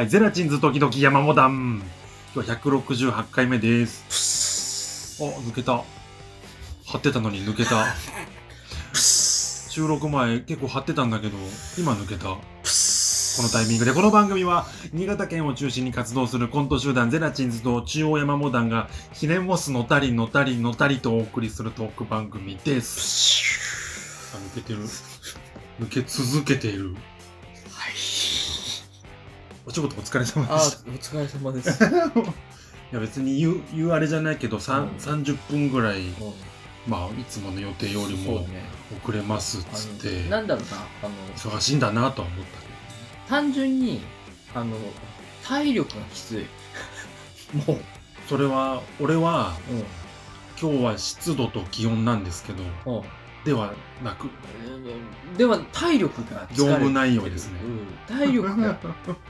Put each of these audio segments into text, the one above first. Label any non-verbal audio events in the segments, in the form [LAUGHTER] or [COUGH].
はい、ゼラチンズ時々山モダン。今日は168回目です。あ、抜けた。張ってたのに抜けた。収録前結構張ってたんだけど、今抜けた。このタイミングで、この番組は、新潟県を中心に活動するコント集団ゼラチンズと中央山モダンが、ひねもすのたりのたりのたりとお送りするトーク番組です。あ、抜けてる。抜け続けている。はい。お仕事お疲れ様であ、おした。疲れ様です。[LAUGHS] いや別に言う言うあれじゃないけど、うん30分ぐらい、うんまあいつもの予定よりも。遅れますっあつって、のなんだろうな、あの、忙しいんだなとは思ったけ単純に、あの、体力がきつい。もう、どそれは俺はうん。今日は湿度と気温なんですけどうんではなくでは、体力が疲れてる。業務内容ですねうん。体力が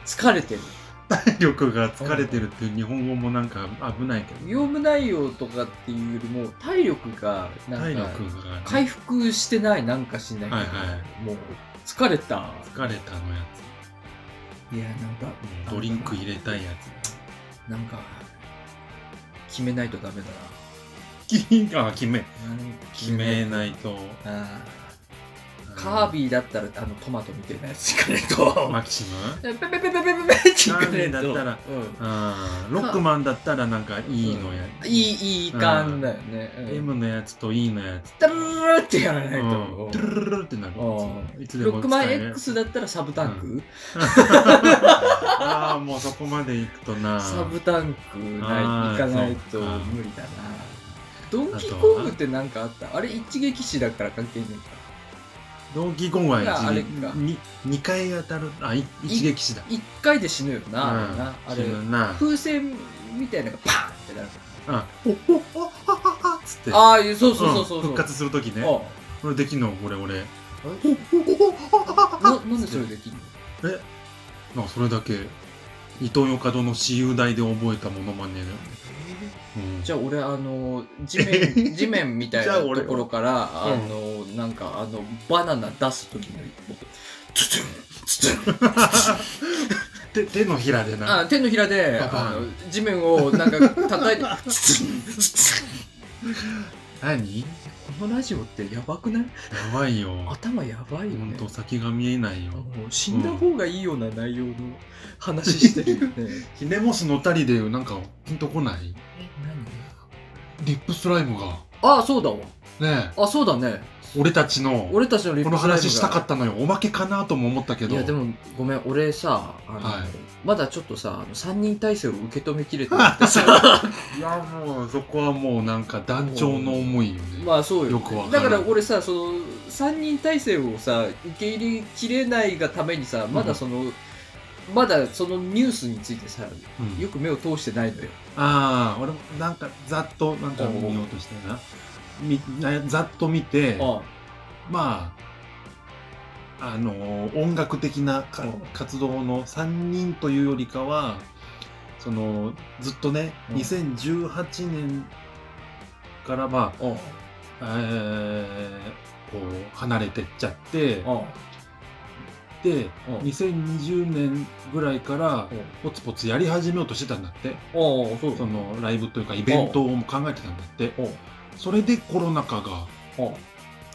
疲れてる。体力が疲れてるっていう日本語もなんか危ないけど業務内容とかっていうよりも、体力が、なん体か、回復してない、なんかしないけど、はいはもう、疲れた。疲れたのやいや、なんか、つドリンク入れたいやなんか、決めないとダメだな。キリあ決め決めないと。カービィだったらあのトマトみたいなやつしかねと。マキシム？ペペペペペペペチカレだったら、うん、ロックマンだったらなんかいいのや、いいいい感だよね、うん、M のやつと E のやつドゥルルってやらないと、う、ドゥルルルってなるいつでもロックマン X だったらサブタンク、ああもうそこまでいくとなサブタンクない行かないと無理だなドンキーコングってなんかあった？あれ一撃死だから関係ねえか。ドンキーコングはがあれ一か。に二回当たるあい一撃死だ。一回で死ぬよな、うん。あれな。あれ死ぬな。風船みたいなのがパーンってなる。あおおおはははっつって。ああ、そうそうそうそうそう。ん。復活するときね。あこれできんの？俺俺。あななんでそれできんの？え？なんかそれだけ伊東洋華堂の私有代で覚えたものまねだよね、うん、じゃあ俺あの地面 [LAUGHS] 地面みたいなところからあうん。のなんかあのバナナ出す時のツツンツツン。[LAUGHS] 手手のひらでな。あ手のひらでババン。あの地面をなんか叩いて何？のラジオってやばくない？ばいよ。頭やばいよね。ほんと先が見えないよ。死んだ方がいいような内容の話してるよね。ひねもすのたりでなんかピンとこない？えリップスライムが。何あそうだわ。ねあそうだね俺たちの俺たちのリッこのプスライムが。話したかったのよ。おまけかなとも思ったけど。いやでもごめん俺さあの、はい。まだちょっとさあの3人体制を受け止めきれてなくてさ。[LAUGHS] いやもうそこはもうなんか団長の思いよね、[LAUGHS] まあそうよ,、よくわかる。だから俺さその3人体制をさ受け入れきれないがためにさまだその、まだそのニュースについてさうん。よく目を通してないのよ。ああ俺もなんかざっとなんか見ようとしてなみなざっと見てあまああの音楽的な活動の3人というよりかはそのずっとねうん。2018年からまああえーこう離れてっちゃってあでうん。2020年ぐらいからポツポツやり始めようとしてたんだって。あそうそのライブというかイベントも考えてたんだって。うんそれでコロナ禍がう。ん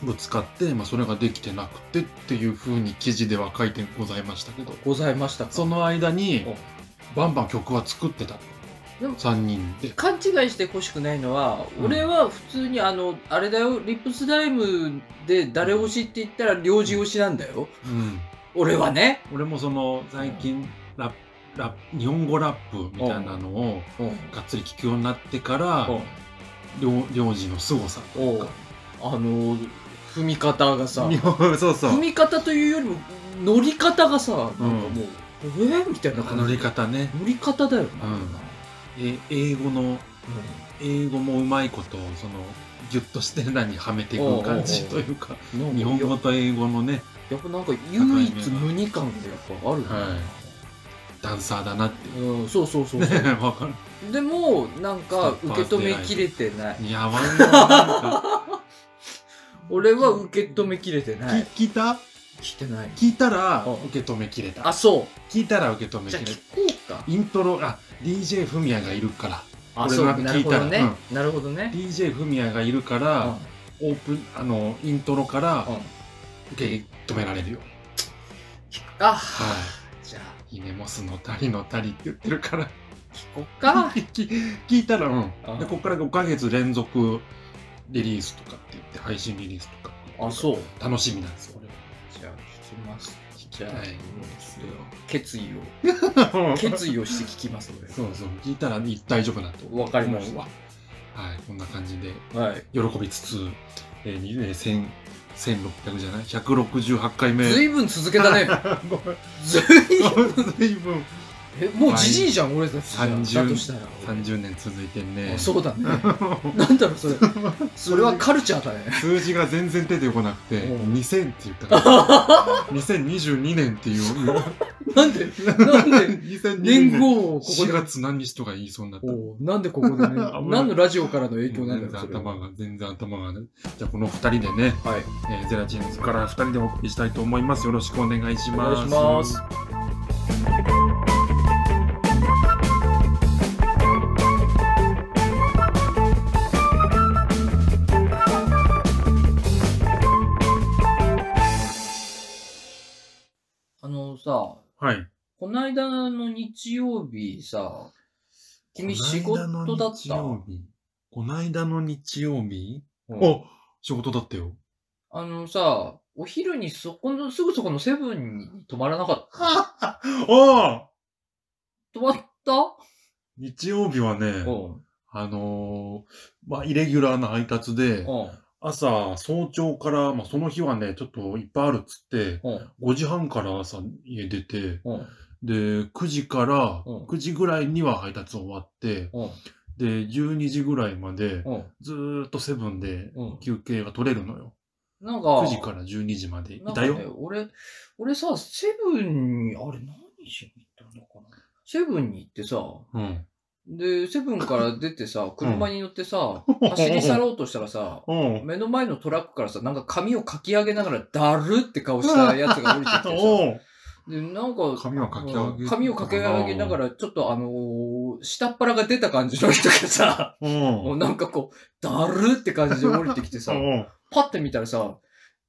ぶつかって、まあ、それができてなくてっていうふうに記事では書いてございましたけどございましたか？その間にう。んバンバン曲は作ってた。でも3人で。勘違いしてほしくないのは、うん。俺は普通にあのあれだよリップスライムで誰推しって言ったら領事推しなんだよ。うん。俺はね。俺もその最近ラップラ日本語ラップみたいなのをう。んがっつり聴くようになってから領領事の凄さとおう。あの踏み方がさ。[LAUGHS] そうそう。踏み方というよりも乗り方がさなんかもう、うん。えー、みたいな感じ。乗り方ね。乗り方だよな、え英語の英語もうまいことそのギュッとして何にはめていく感じというか日本語と英語のねやっぱなんか唯一無二感がやっぱあるよね、はいダンサーだなって。いううん、そうそうそうねそう。[LAUGHS] わかる。でもなんか受け止めきれてない。やばいな。なんか俺は受け止めきれてない。聞いた？聞いてない。聞いたらうん受け止めきれた。あ、そう。聞いたら受け止めじゃあ聞こうか。イントロあ DJ フミヤがいるから。あ、俺そう。が聞いたら。なるほどね。なるほどね。DJ フミヤがいるかうん。ら、オープンあのイントロからうん。受け止められるよ、あ、はい「ひねもすのたりのたり」って言ってるから。聞こうか。聞 [LAUGHS] 聞いたらうん。あ。でここから5ヶ月連続リリースとかって言って配信リリースとか。あ、そう。楽しみなんですよ。俺はじゃあ、聞きます。じゃあ、はい。もう決意を、[LAUGHS] 決意をして聞きます、俺そうそう。聞いたら大丈夫だと。わかりました。はい。こんな感じで。はい。喜びつつ、えーにえー、1000 1600じゃない？168回目ずいぶん続けたね。[LAUGHS] ごめんずいぶん。[LAUGHS] もうじじいじゃん、俺たちじゃん。30だとしたら。30年続いてんねあそうだね。なんだろう、それ。それはカルチャーだね。数字が全然出てこなくてうん2000って言ったから2022年っていうなんで？なんで？2022年年4号をここで。月何日とか言いそうになったおうなんでここでね、[LAUGHS] 何のラジオからの影響なんだ全然よ、それは。頭が全然頭がねじゃあこの2人でね、はい。えーゼラチンズから2人でお送りしたいと思いますよろしくお願いしおます願いします。さ、はい。この間の日曜日さ、君仕事だった？こないだの日曜日？うん。お仕事だったよ。あのさ、お昼にそこの、すぐそこのセブンに泊まらなかった？[LAUGHS] あ！泊まった？日曜日はね、うん。あのーまあ、イレギュラーな配達で、うん。朝、早朝から、まあ、その日はね、ちょっといっぱいあるっつって、うん。5時半から朝家出て、うん。で、9時から、うん9時ぐらいには配達終わって、うん。で、12時ぐらいまで、うん。ずーっとセブンでうん。休憩が取れるのよ。なんか、9時から12時までいたよ。ね、俺、俺さ、セブンに、あれ何しに行ったのかな？セブンに行ってさ、うん。で、セブンから出てさ、車に乗ってさ、走り去ろうとしたらさ、うん。目の前のトラックからさ、なんか髪をかき上げながら、だるって顔したやつが降りてきてさ、[LAUGHS] おう。で、なんか、髪をかき上げうん髪をかき上げながら、ちょっとあのー下っ腹が出た感じの人がさ、うん。もうなんかこう、だるって感じで降りてきてさ、うん。パッて見たらさ、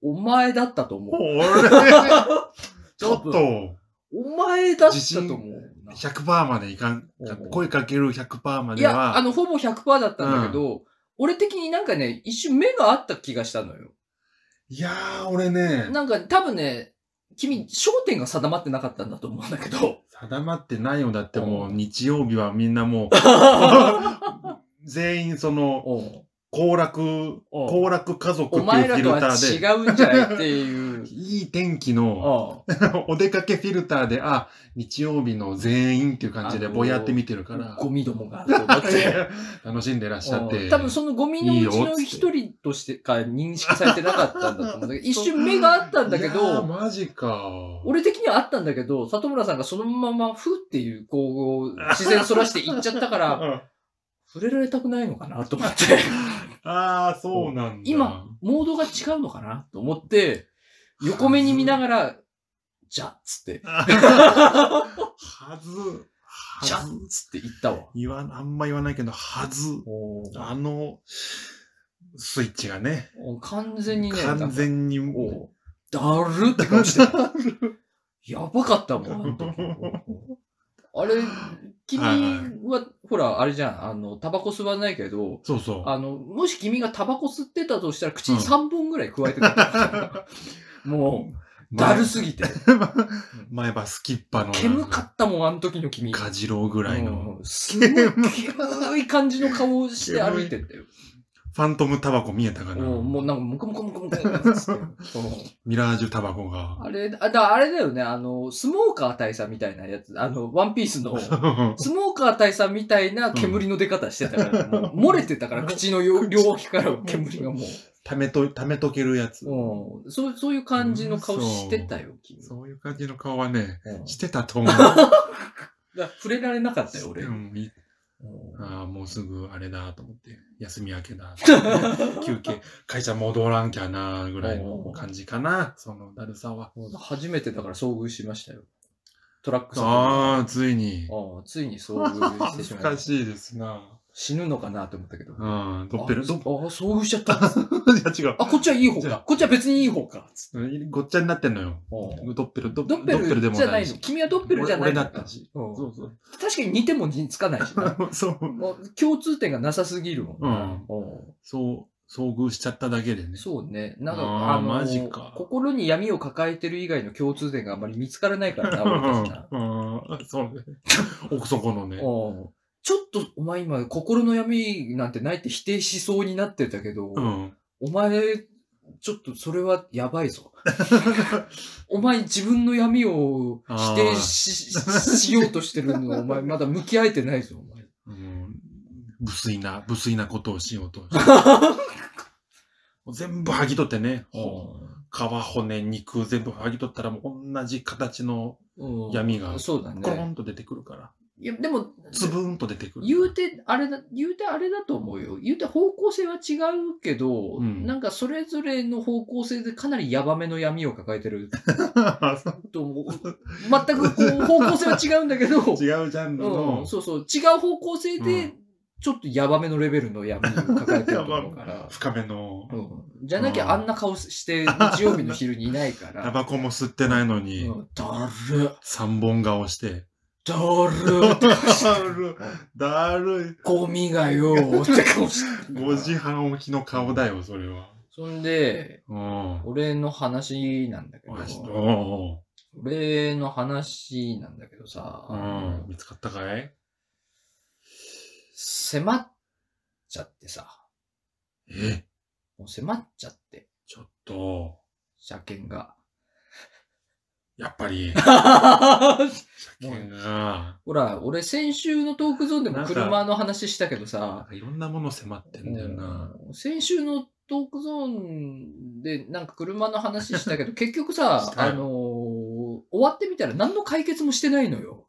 お前だったと思う。俺 [LAUGHS] ちょっと、お前だったと思うな。100%までいかんうん。声かける100%まいや、では。あの、ほぼ100%だったんだけど、俺的になんかね、一瞬目があった気がしたのよ。いやー、俺ね、なんか多分ね、君、焦点が定まってなかったんだと思うんだけど。定まってないよ。だってもうう、日曜日はみんなもう、[LAUGHS] 全員その、お行楽、行楽家族っていうフィルターで、違うんじゃないっていう。[LAUGHS] いい天気の、あ [LAUGHS] お出かけフィルターで、あ、日曜日の全員っていう感じであのーぼやって見てるから、ゴミどもが。[LAUGHS] 楽しんでらっしゃって。多分そのゴミのうちの一人としてか認識されてなかったんだと思うんだけど、一瞬目があったんだけど、マジか。俺的にはあったんだけど、里村さんがそのままふっていう、こう、自然そらして行っちゃったから、うん触れられたくないのかなと思って、[LAUGHS] ああ、そうなんだ。今、モードが違うのかな？と思って、横目に見ながら、じゃっつって、はず、じゃっ。つって言ったわ。言わ、あんま言わないけど、はず。あの、スイッチがね、完全にね、完全に、おだるって顔してた。[LAUGHS] やばかったもん。あれ、君はほら、あれじゃん、あの、タバコ吸わないけど、そうそう。あの、もし君がタバコ吸ってたとしたら、口に3本ぐらい加えてた。[LAUGHS] もう、だるすぎて。[LAUGHS] 前歯スキッパの。煙かったもん、あの時の君。カジローぐらいの。うんすごい煙い感じの顔をして歩いてったよ。ファントムタバコ見えたかな？もう、もうなんか、ムクムクムクムクってつって。そうミラージュタバコが。あれ、あ、だあれだよね、あの、スモーカー大佐みたいなやつ、あの、ワンピースの、[LAUGHS] スモーカー大佐みたいな煙の出方してたから、もう漏れてたから、口のよ両脇から煙がもためと、ためとけるやつ。う、うん、そう、そういう感じの顔してたよ、君。そういう感じの顔はね、うんしてたと思う。[LAUGHS] 触れられなかったよ、俺。うんいああ、もうすぐあれだと思って、休み明けだ。[LAUGHS] 休憩、会社戻らんきゃな、ぐらいの感じかな、そのだるさは。初めてだから遭遇しましたよ。トラックさんああ、ついに。ああついに遭遇してしまい [LAUGHS] かしいですな。死ぬのかなと思ったけど。うん、ドッペル、ドああ、遭遇しちゃった。ッ、[LAUGHS] いや違う。あ、こっちはいい方じゃあか。こっちは別にいい方か。つってごっちゃになってんのよ。うんドッペル、ドッドッペルでもじゃないいし。君はドッペルじゃない俺の俺だったし。うんそうそう。確かに似ても似つかないしな。[LAUGHS] そう。もう共通点がなさすぎるもんな。うんうんそう、遭遇しちゃっただけでね。そうね。なんか、あーあのマジか心に闇を抱えてる以外の共通点があんまり見つからないからな、俺たちな。うん、そうね。[LAUGHS] 奥底のね。うんちょっと、お前今、心の闇なんてないって否定しそうになってたけど、うん。お前、ちょっとそれはやばいぞ。[LAUGHS] お前自分の闇を否定ししようとしてるの、お前まだ向き合えてないぞ、お前。うん無粋な、無粋なことをしようと。[LAUGHS] もう全部剥ぎ取ってね。皮、骨、肉全部剥ぎ取ったらもう同じ形のうん闇がそうだコロね。ンと出てくるから。いや、でも、つぶーんと出てくる。言うて、あれだ、言うてあれだと思うよ。言うて方向性は違うけど、うん。なんかそれぞれの方向性でかなりヤバめの闇を抱えてる。[LAUGHS] と思う。全くこう方向性は違うんだけど、[LAUGHS] 違うジャンルうのん、そうそう、違う方向性うでん、ちょっとヤバめのレベルの闇を抱えてると思うから。[LAUGHS] 深めの、うん、じゃなきうん。ゃあんな顔して日曜日の昼にいないかタら。バコも吸ってないのに、うん。だる、三本顔して、だるだる、だるゴミがよって顔してい。[LAUGHS] 5時半起きの顔だよ、それは。そんで、うん。俺の話なんだけど、お俺の話なんだけどさ、うん。見つかったかい？迫っちゃってさ、え？もう迫っちゃって、ちょっと、車検が。やっぱり、[LAUGHS] ほ車検が、ら、俺先週のトークゾーンでも車の話したけどさ、かいろんなもの迫ってんだよな。うん先週のトークゾーンでなんか車の話したけど、[LAUGHS] 結局さあのー終わってみたら何の解決もしてないのよ。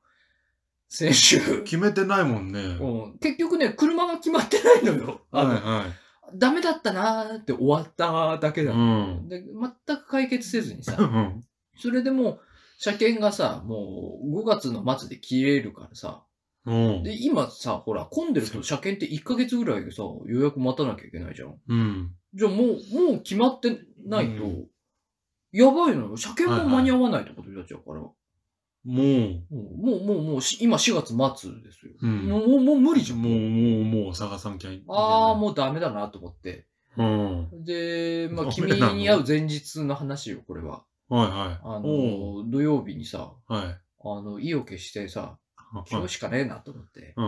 先週。決めてないもんね。うん、結局ね、車が決まってないのよ。あのはいはい。ダメだったなーって終わっただけだ、うん。で。全く解決せずにうさ、ん。それでもう、車検がさ、もう5月の末で切れるからさ、うん。で、今さ、ほら、混んでると車検って1ヶ月ぐらいでさ、予約待たなきゃいけないじゃん。うん。じゃあもう、もう決まってないと、うんやばいのよ。車検も間に合わないってことになっちゃうから。もう、もう、もう、もう、もうし今4月末ですよ。うん。もう、もう、もう無理じゃん。もう、もう、もう探さなきゃいけない。ああ、もうダメだなと思って。うん。で、まあ、ダ君に会う前日の話よ、これは。はいはい。あおの、土曜日にさ、はい。あの、意を決してさ、今日しかねえなと思って。うん。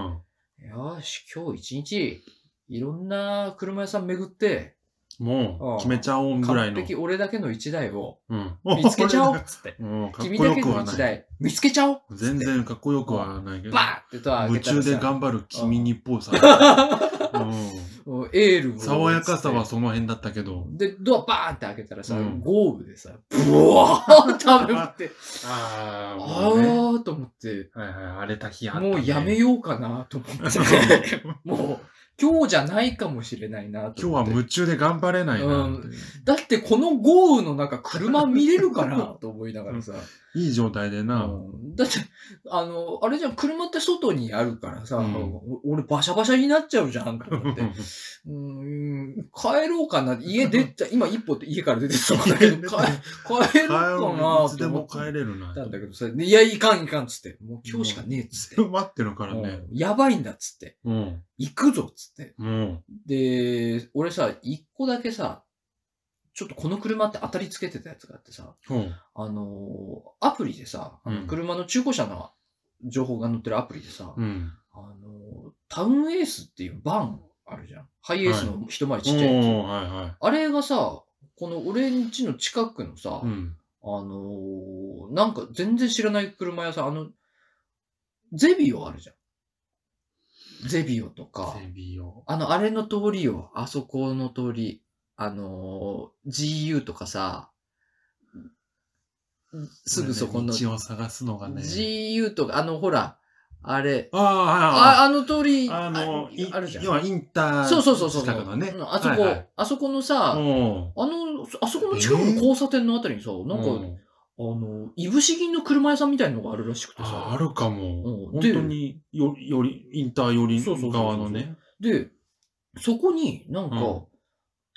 よーし、今日一日、いろんな車屋さん巡って、もう、決めちゃおうぐらいの。完璧俺だけの一台をうん。見つけちゃおうっ [LAUGHS] つって。うん、かっ君だけのこよくはない。一台見つけちゃおう全然かっこよくはないけど。バーンってドア開夢けたらさ中で頑張る君にっぽさ。う [LAUGHS] うんエールをん。爽やかさはその辺だったけど。で、ドアバーンって開けたらさ、うん豪雨でさ、ブワーって雨降って、ああ、あ。ーと思って、はいはい、荒れた日あった、ね。もうやめようかなと思って、[LAUGHS] もう今日じゃないかもしれないなと今日は。夢中で頑張れないなう、だってこの豪雨の中車見れるかなと思いながらさ。いい状態でな。うんだって、あの、あれじゃん、車って外にあるからさ、うんお俺バシャバシャになっちゃうじゃんと思って。うーん、帰ろうかな。家出た、[LAUGHS] 今一歩って家から出てたんだけど、帰帰ろうかなといつでも帰れるな。たんだけどさ、いや、いかんいかんっつって。もう今日しかねえっつって。待ってるからね。うんやばいんだっつって。うん。行くぞっつって。うん。で、俺さ、一個だけさ、ちょっとこの車って当たりつけてたやつがあってさ、うん。あのーアプリでさ、あのうん車の中古車の情報が載ってるアプリでさ、うん。あのータウンエースっていうバンあるじゃん。ハイエースの一回りちっちゃいやつ。おーはいはあれがさ、この俺ん家の近くのさ、い。うん。あのーなんか全然知らない車屋さん、あの、ゼビオあるじゃん。ゼビオとか、ゼビオ。あの、あれの通りよ。あそこの通り。あのー GU とかさ、すぐそこの、道を探すのがね。GU とか、あの、ほら、あれ。ああ、あ、あの通り、あの、あるじゃん。要はインターそうそうそうそう。近くのね。うんあそこ、あそこのさ、うんあの、あそこの近くの交差点のあたりにさ、なんか、うんあの、いぶし銀の車屋さんみたいのがあるらしくてあさ。あるかも。うん本当によ、より、インター寄り側のね。で、そこになんか、うん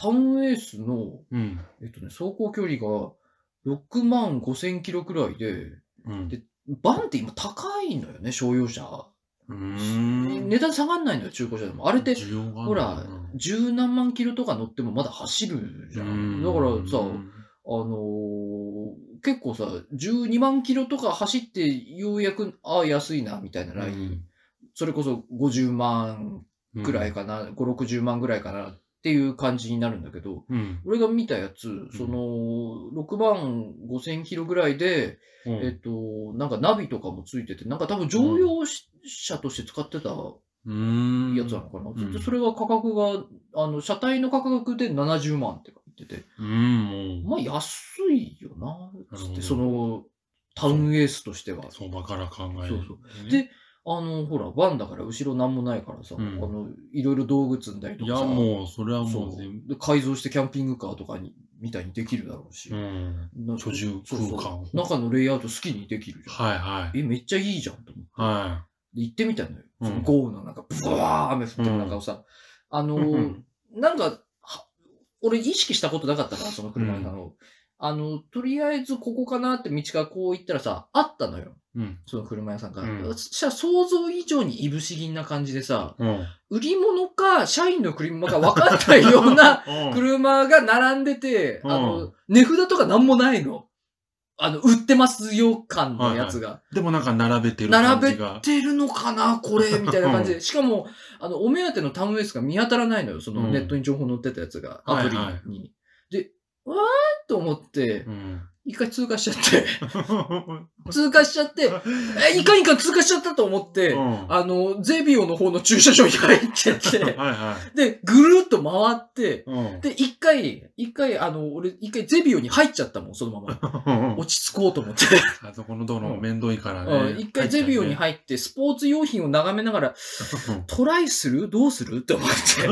タウンエースの、うん。えっとね、走行距離が6万5千キロくらいで、うん。でバンって今高いのよね、商用車。うーん。値段下がんないのよ、中古車でも。あれって、需要があるほら十何万キロとか乗ってもまだ走るじゃ。うんんだからさ、あのー結構さ、12万キロとか走ってようやく、ああ、安いな、みたいなライン。それこそ50万うんくらいかな、5、60万ぐらいかなっていう感じになるんだけど、うん。俺が見たやつ、その、6万5千キロぐらいで、うん。えっと、なんかナビとかもついてて、なんか多分乗用車として使ってた。やつなのかな。うんでそれが価格が、あの、車体の価格で70万って言ってて、うん、もまあ安いよな、つって、その、タウンエースとしては。う、相場から考える、そうそうで、あの、ほら、バンだから後ろなんもないからさ、うんあの、いろいろ道具積んだりといや、もう、それはもそうう全で改造してキャンピングカーとかに、みたいにできるだろうし。部、うん。な居住そうそう空間中のレイアウト好きにできるじゃん。はいはい。え、めっちゃいいじゃんと思って。はで行ってみたのよ。うんその豪雨の中、ブワー雨降ってる中をさ、あのい。ーなんか、は俺意識したことなかったから、その車なの。あの、とりあえずここかなって道からこう行ったらさ、あったのよ。うん。その車屋さんが。うんそしたら想像以上にいぶし銀な感じでさ、うん。売り物か社員の車か分かんないような [LAUGHS] うん。車が並んでて、うんあの、値札とかなんもないの。あの、売ってますよ感のやつが。でもなんか並べてる感並べじが。てるのかなこれみたいな感じで。[LAUGHS] しかも、あの、お目当てのタウンエースが見当たらないのよ。そのうんネットに情報載ってたやつが、アプリに。はいはで、わーっと思ってう、ん。一回通過しちゃって、[LAUGHS] 通過しちゃって、え、いかんいかん通過しちゃったと思って、うんあの、ゼビオの方の駐車場に入ってって、[LAUGHS] はいはで、ぐるっと回って、い。うん。で、一回、一回、あの、俺、一回ゼビオに入っちゃったもん、そのまま。[LAUGHS] 落ち着こうと思って。あそこの道路面倒いからね。うん一回ゼビオに入って、スポーツ用品を眺めながら、トライする？どうする？って思って。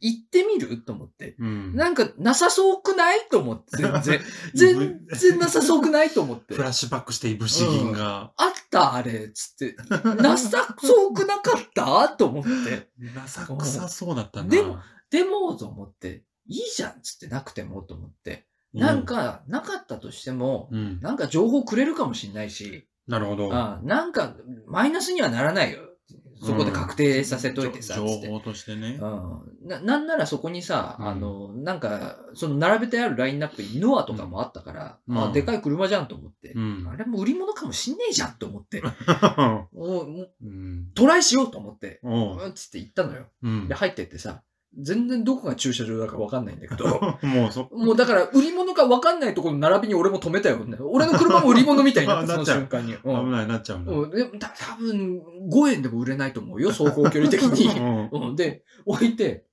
行ってみる？と思って。うん。なんか、なさそうくない？と思って、全然。全然なさそうくないと思ってフ。ラッシュバックしていぶし銀が。あったあれつって。なさそうくなかった？と思って。なさくさそうだったな。でもでも、と思って、いいじゃんつってなくてもと思って。なん、か、なかったとしても、うん。なんか情報くれるかもしんないし、なるほど。あなんか、マイナスにはならないよ。そこで確定させといてさ、つって。情報としてね。うん、ななんならそこにさ、うんあの、なんか、その並べてあるラインナップにノアとかもあったから、うんあ、でかい車じゃんと思って、うん。あれも売り物かもしんねえじゃんと思って、[LAUGHS] もうもううん。トライしようと思って、おううんつって行ったのよ。うんで、。入ってってさ、全然どこが駐車場だかわかんないんだけど、[LAUGHS] もうそ、もうだから売り物かわかんないところの並びに俺も止めたよ。俺の車も売り物みたいになって、[LAUGHS] その瞬間に。う危んないなっちゃうんだ。うん、で多分5円でも売れないと思うよ、走行距離的に。[LAUGHS] うんうん、で、置いて、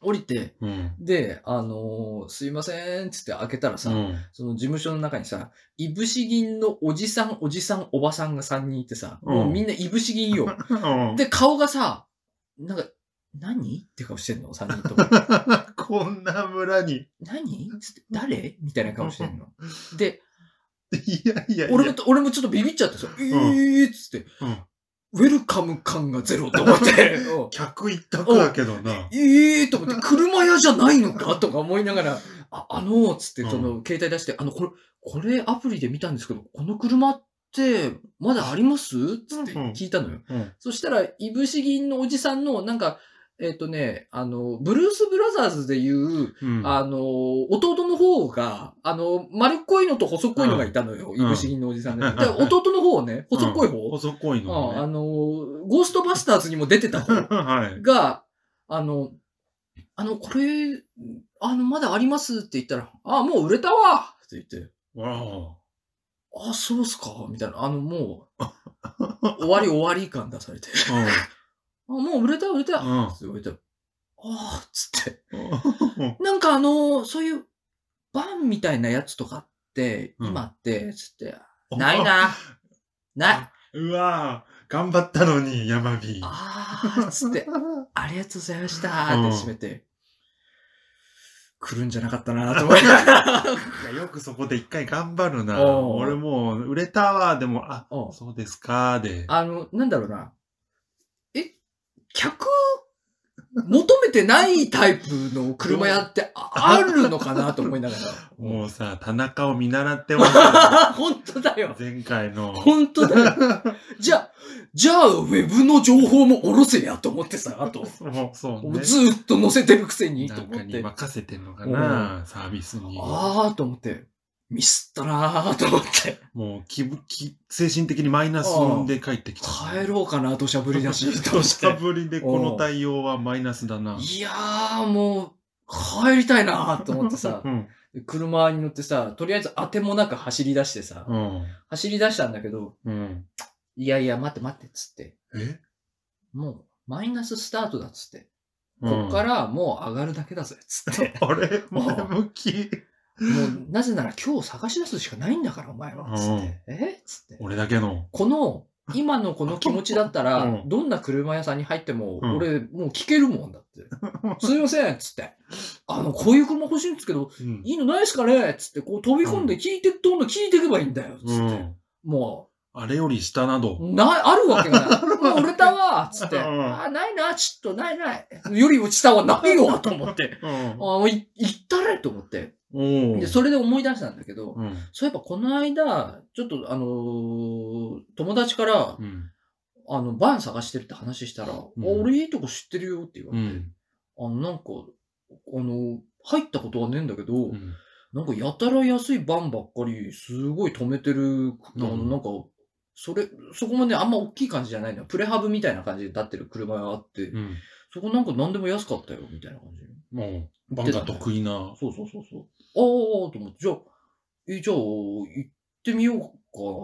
降りて、うん。で、あのーすいません、つって開けたらさ、うん。その事務所の中にさ、いぶし銀のおじさん、おじさん、おばさんが3人いてさ、うんもうみんないぶし銀よ。うんで、顔がさ、なんか、何？って顔してんの ?3 人とも。[LAUGHS] こんな村に。何？つって、誰？みたいな顔してんの。で、いやいやいや。俺も、俺もちょっとビビっちゃってさ、えーっつって、うんウェルカム感がゼロと思って、[LAUGHS] うん客一択だけどな。ええー、と思って、車屋じゃないのか？とか思いながら、あ、あのー、つって、うんその、携帯出して、あの、これ、これアプリで見たんですけど、この車って、まだあります？つって聞いたのよ。うん。そしたら、いぶし銀のおじさんの、なんか、えっ、とね、あの、ブルース・ブラザーズでいう、うん。あの、弟の方が、あの、丸っこいのと細っこいのがいたのよ。んいぶし銀のおじさんで。うんで弟の方ね、細っこい方。うん細っこいのね。ああの、ゴーストバスターズにも出てた方。[LAUGHS] はい。が、あの、あの、これ、あの、まだありますって言ったら、あ、もう売れたわって言って、わあ、そうっすかみたいな、あの、もう、終わり終わり感出されて、あ、もう売れた売れたうんって言われて、ああ、つって。お。なんかあの、そういう、バンみたいなやつとかって、うん今って、つって、ないな。ない。うわ頑張ったのに、山火。あー、つって、ありがとうございましたーって閉めて、来るんじゃなかったなーと思いながら。[LAUGHS] よくそこで一回頑張るな。俺もう、売れたわ、でも、あそうですか、で。あの、なんだろうな。え、客、求めてないタイプの車屋ってああるのかなと思いながら。[LAUGHS] もうさ、田中を見習ってますよ [LAUGHS] 本当だよ。前回の。本当だよ。[LAUGHS] じゃあ、じゃあ、ウェブの情報も下ろせやと思ってさ、あと。そう、そうね。ずーっと載せてるくせに、なんかにと思って。任せてんのかな、サービスに。あーと思って。ミスったなーと思って。もう気分、気、精神的にマイナスで帰ってきた。帰ろうかな、土砂降りだし、[LAUGHS] 土砂。降りでこの対応はマイナスだな。いやー、もう、帰りたいなーと思ってさう、ん。で車に乗ってさ、とりあえず当てもなく走り出してさ、うん。走り出したんだけど、うん。いやいや、待って待ってっつって、え？もう、マイナススタートだっつって、うんこっからもう上がるだけだぜ、つって。[LAUGHS] あれ？前向き？もう、なぜなら今日探し出すしかないんだから、お前は。つって。え？つって。俺だけの。この、今のこの気持ちだったら、うんどんな車屋さんに入っても、うん俺、もう聞けるもんだって。すいません、つって。あの、こういう車欲しいんですけど、うんいいのないですかね？つって、こう飛び込んで聞いて、どんどん聞いていけばいいんだよ。つって。うん。もあれより下などう、。ない、[LAUGHS] あるわけがない。もう売れたわつって。うんあ、ないな、ちょっとないない。より下はないわ、と思って。うんあ、もうい行ったれと思って。で、それで思い出したんだけど、うん。そういえばこの間、ちょっとあのー友達から、うん。あの、バン探してるって話したら、あ俺いいとこ知ってるよって言われて、うん。あの、なんか、あの、入ったことはねえんだけど、うんなんかやたら安いバンばっかり、すごい止めてる、あの、うんなんか、それ、そこもね、あんま大きい感じじゃないのよ。プレハブみたいな感じで立ってる車があって、うん。そこなんか何でも安かったよ、みたいな感じ。もう、バンが得意な。そうそうそうそう。ああ、と思って、じゃあ、え、じゃあ、行ってみようか、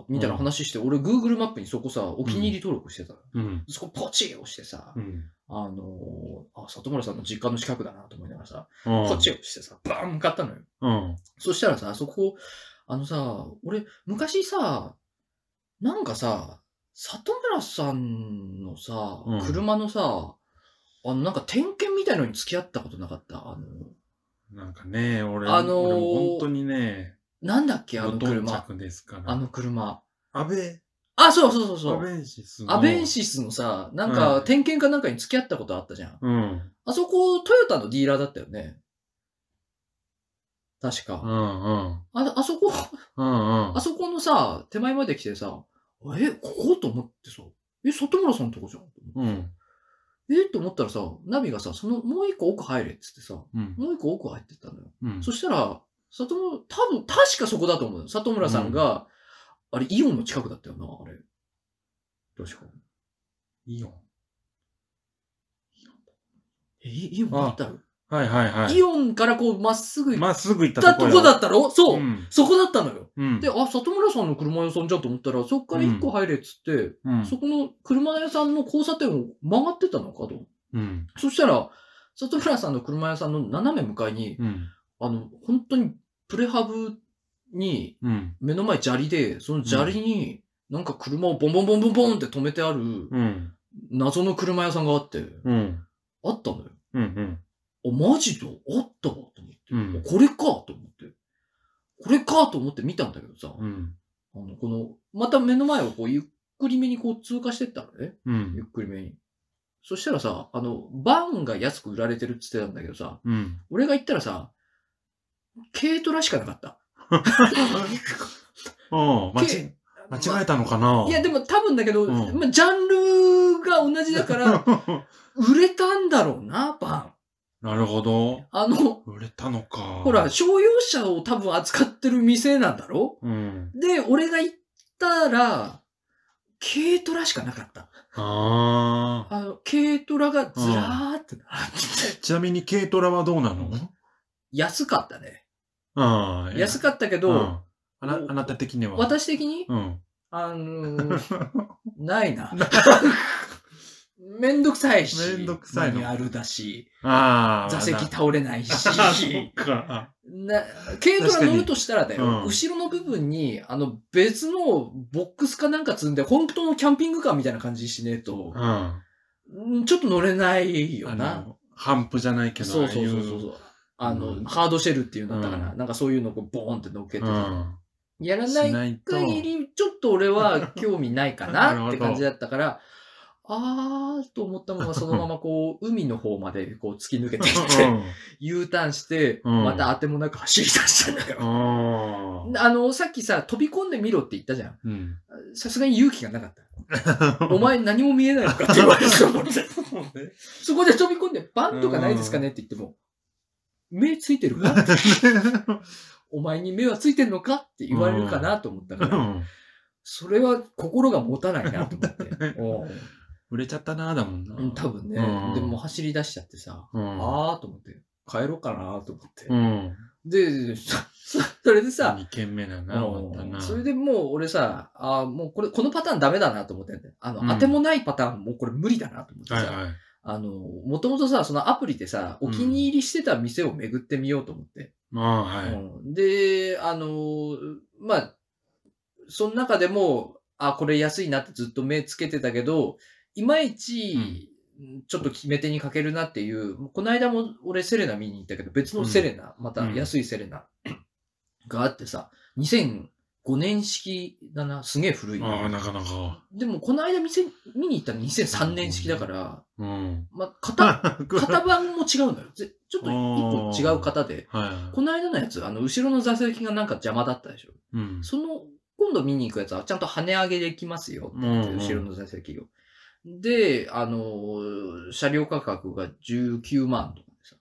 みたいな話して、俺 Google マップにそこさ、お気に入り登録してたの。うん。そこポチ押してさ、うん。あのーあ、里村さんの実家の近くだなと思いながらさ、うんポチ押してさ、バーン向かったのよ。うん。そしたらさ、そこ、あのさ、俺、昔さ、なんかさ、里村さんのさ、うん車のさ、あの、なんか点検みたいのに付き合ったことなかった？あの、なんかね、俺、あのー俺も本当にね、なんだっけあの無頓車。着ですから。あの車。安倍、あ、そうそうそうそう。アベンシスの。アベンシスのさ、なんうか、ん点検かなんかに付き合ったことあったじゃん。うん。あそこ、トヨタのディーラーだったよね。確か。うんうん。あ、あそこ、うんうんあ。そこのさ、手前まで来てさ、え、ここと思ってさ、え、里村さんとこじゃん。うん。えと思ったらさ、ナビがさ、その、もう一個奥入れっつってさ、うん。もう一個奥入ってったのよ。うん。そしたら、里村、多分、確かそこだと思うよ。里村さんが、あれ、イオンの近くだったよな、あれ。確か。いいよ。え、イイオン行ったろはいはいはい。イオンからこう、まっすぐ行っまっすぐ行ったたとこだっったろ？そう、うん。そこだったのよ。うん。で、あ、里村さんの車屋さんじゃんと思ったら、そっから一個入れっつって、うん。そこの車屋さんの交差点を曲がってたのかと。うん。そしたら、里村さんの車屋さんの斜め向かいに、うん。あの、本当にプレハブにうん。目の前砂利で、その砂利になんか車をボンボンボンボンボンって止めてあるうん。謎の車屋さんがあって、うん。あったのよ。うん。あ、マジで？あったわと思って。うんこれかと思って。これかと思って見たんだけどさ、うん。あの、この、また目の前をこうゆっくりめにこう通過してったのね。うんゆっ。くりめに。そしたらさ、あの、バンが安く売られてるって言ってたんだけどさ、うん。俺が行ったらさ、軽トラしかなかった。[LAUGHS] うん。間け違えたのかな？いや、でも多分だけど、うんまあ、ジャンルが同じだから、[LAUGHS] 売れたんだろうな、バン。なるほど。あの、売れたのか。ほら、、商用車を多分扱ってる店なんだろ？うん。で、俺が行ったら、軽トラしかなかった。ああ。あの、軽トラがずらーってなってて、ちなみに軽トラはどうなの？安かったね。ああ。安かったけど、うんあな、あなた的には？私的に、うん。あのー [LAUGHS] ないな。[LAUGHS] [LAUGHS] めんどくさいし。めんどくさいのマニュアルだし、ああ。座席倒れないし。な軽トラ乗るとしたらだよ、うん後ろの部分に、あの、別のボックスかなんか積んで、本当のキャンピングカーみたいな感じにしねえとう、ん。うんちょっと乗れないよあな。の、ハンプじゃないけど。そうそうそうそう。あの、うんハードシェルっていうんだったかな。うなんかそういうのをこうボーンって乗っけて。やらない。限り、ちょっと俺は興味ないかなって感じだったから、あーと思ったままそのままこう、海の方までこう突き抜けていって、U ターンして、うんまた当てもなく走り出したんだから。うん。あの、さっきさ、飛び込んでみろって言ったじゃん。うん。さすがに勇気がなかった。[LAUGHS] お前何も見えないのかって言われて思って。そこで飛び込んで、バンとかないですかねって言っても、目ついてるか？[LAUGHS] お前に目はついてんのか？って言われるかなと思ったから、うんそれは心が持たないなと思って。[LAUGHS] 売れちゃったな、だもんな。うん多分ね。うんでも走り出しちゃってさ、うん。あーと思って、帰ろうかなと思って。うん。で、そ [LAUGHS] それでさ、二軒目だな、終わったな。それでもう俺さ、あーもうこれ、このパターンダメだなと思ってんだよあの、うん当てもないパターンもうこれ無理だなと思ってさ、はいはい。あの、もともとさ、そのアプリでさ、お気に入りしてた店を巡ってみようと思って。まあ、はい。うんで、あの、まあ、その中でも、あ、これ安いなってずっと目つけてたけど、いまいち、ちょっと決め手にかけるなっていう、この間も俺セレナ見に行ったけど、別のセレナ、また安いセレナ [CLEARS THROAT] があってさ、2005年式だな、すげえ古い。ああ、なかなか。でも、この間店見に行ったの2003年式だから、うん。まあ、型、[LAUGHS] 型番も違うのよ。ぜちょっと一個違う型で。はい。この間のやつ、あの、後ろの座席がなんか邪魔だったでしょ。うん。その、今度見に行くやつはちゃんと跳ね上げできますよって言ってうんうん後ろの座席を。で、あの、車両価格が19万とかでさ、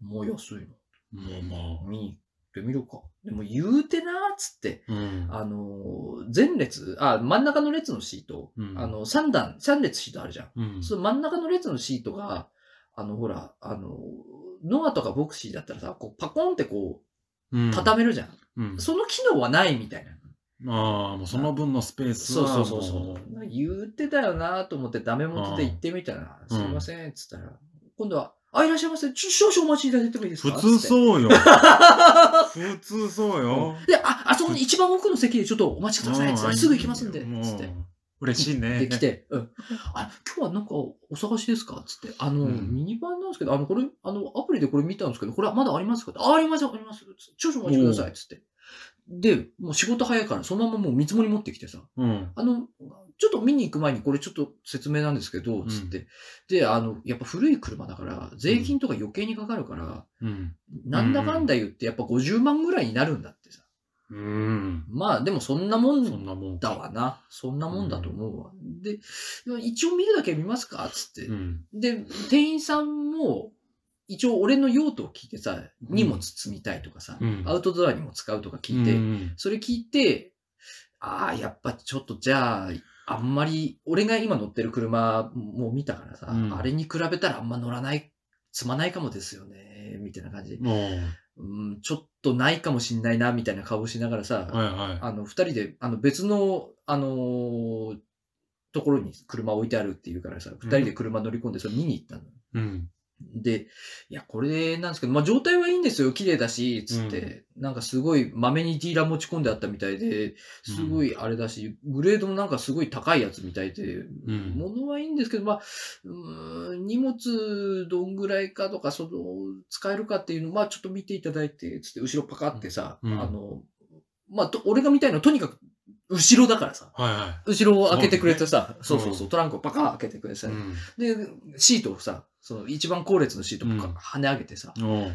もう安いもうまの。見に行ってみるか。でも言うてなーっつって、あ。うん。あの、前列、あ、真ん中の列のシート、うんあの、3段、3列シートあるじゃん。うん。その真ん中の列のシートが、あの、ほら、あの、ノアとかボクシーだったらさ、こうパコンってこうんう、畳めるじゃん。うん。その機能はないみたいな。ああ、もうその分のスペースそうはそうそうそもう。言ってたよなと思ってダメ元で行ってみたら、うんすいません、つったら、今度は、あ、いらっしゃいませ。ちょ少々お待ちいただいてもいいですか？普通う。そうよ。普通そうよ。で、あ、あそこに一番奥の席でちょっとお待ちください。つってうんすぐ行きますんで。もうつって。嬉しいね。で、来て、うん。あ、今日はなんかお探しですかつって。あの、うんミニバンなんですけど、あの、これ、あの、アプリでこれ見たんですけど、これはまだありますか？あ、あります、あります。少々お待ちください。つって。で、もう仕事早いから、そのままもう見積もり持ってきてさ。うん。あの、ちょっと見に行く前にこれちょっと説明なんですけど、つって。で、あの、やっぱ古い車だから、税金とか余計にかかるから、うん。なんだかんだ言ってやっぱ50万ぐらいになるんだってさ。うん。まあでもそんなもそんんなもんだわな。そんなもんだと思うわ。で、一応見るだけ見ますかつってう。ん。で、店員さんも、一応俺の用途を聞いてさ、荷物積みたいとかさ、うんアウトドアにも使うとか聞いて、うんそれ聞いて、ああ、やっぱちょっとじゃあ、あんまり、俺が今乗ってる車も見たからさ、うんあれに比べたらあんま乗らない、積まないかもですよね、みたいな感じ。もうん、ちょっとないかもしんないな、みたいな顔しながらさ、う、はいはい。あの、二人で、あの、別の、あのーところに車置いてあるっていうからさ、二人で車乗り込んでそれ見に行ったの。うん。で、いや、これなんですけど、まあ状態はいいんですよ、綺麗だし、つって、なんかすごい、まめにディーラー持ち込んであったみたいで、すごいあれだし、グレードもなんかすごい高いやつみたいで、ん。物はいいんですけど、まあ、うーん荷物どんぐらいかとか、その、使えるかっていうの、まあちょっと見ていただいて、つって、後ろパカってさ、うん。あの、まあ、と俺が見たいのはとにかく、後ろだからさ、はいは後ろを開けてくれてさ、そううそうそう、トランクをパカー開けてくれてさ、い。うん。で、シートをさ、その一番後列のシートをパカうん跳ね上げてさ、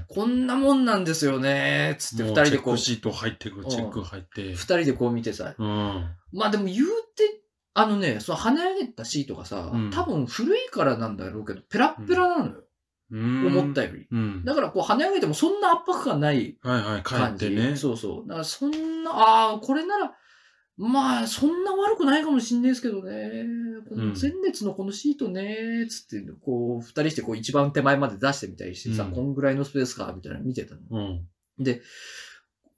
こんなもんなんですよね、つって二人でこう、チェックシート入ってくる、チェック入って二。人でこう見てさ、うん。まあでも言うて、あのね、その跳ね上げたシートがさ、うん多分古いからなんだろうけど、ペラッペラなのよ。うん思ったより。うん。だからこう跳ね上げてもそんな圧迫感ないはいはい、帰感じ。ってね。そうそう。だからそんな、ああ、これなら、まあ、そんな悪くないかもしんないですけどね。この前列のこのシートね、つって、こう、二人してこう一番手前まで出してみたりしてさ、うんこんぐらいのスペースか、みたいなの見てたの。うん。で、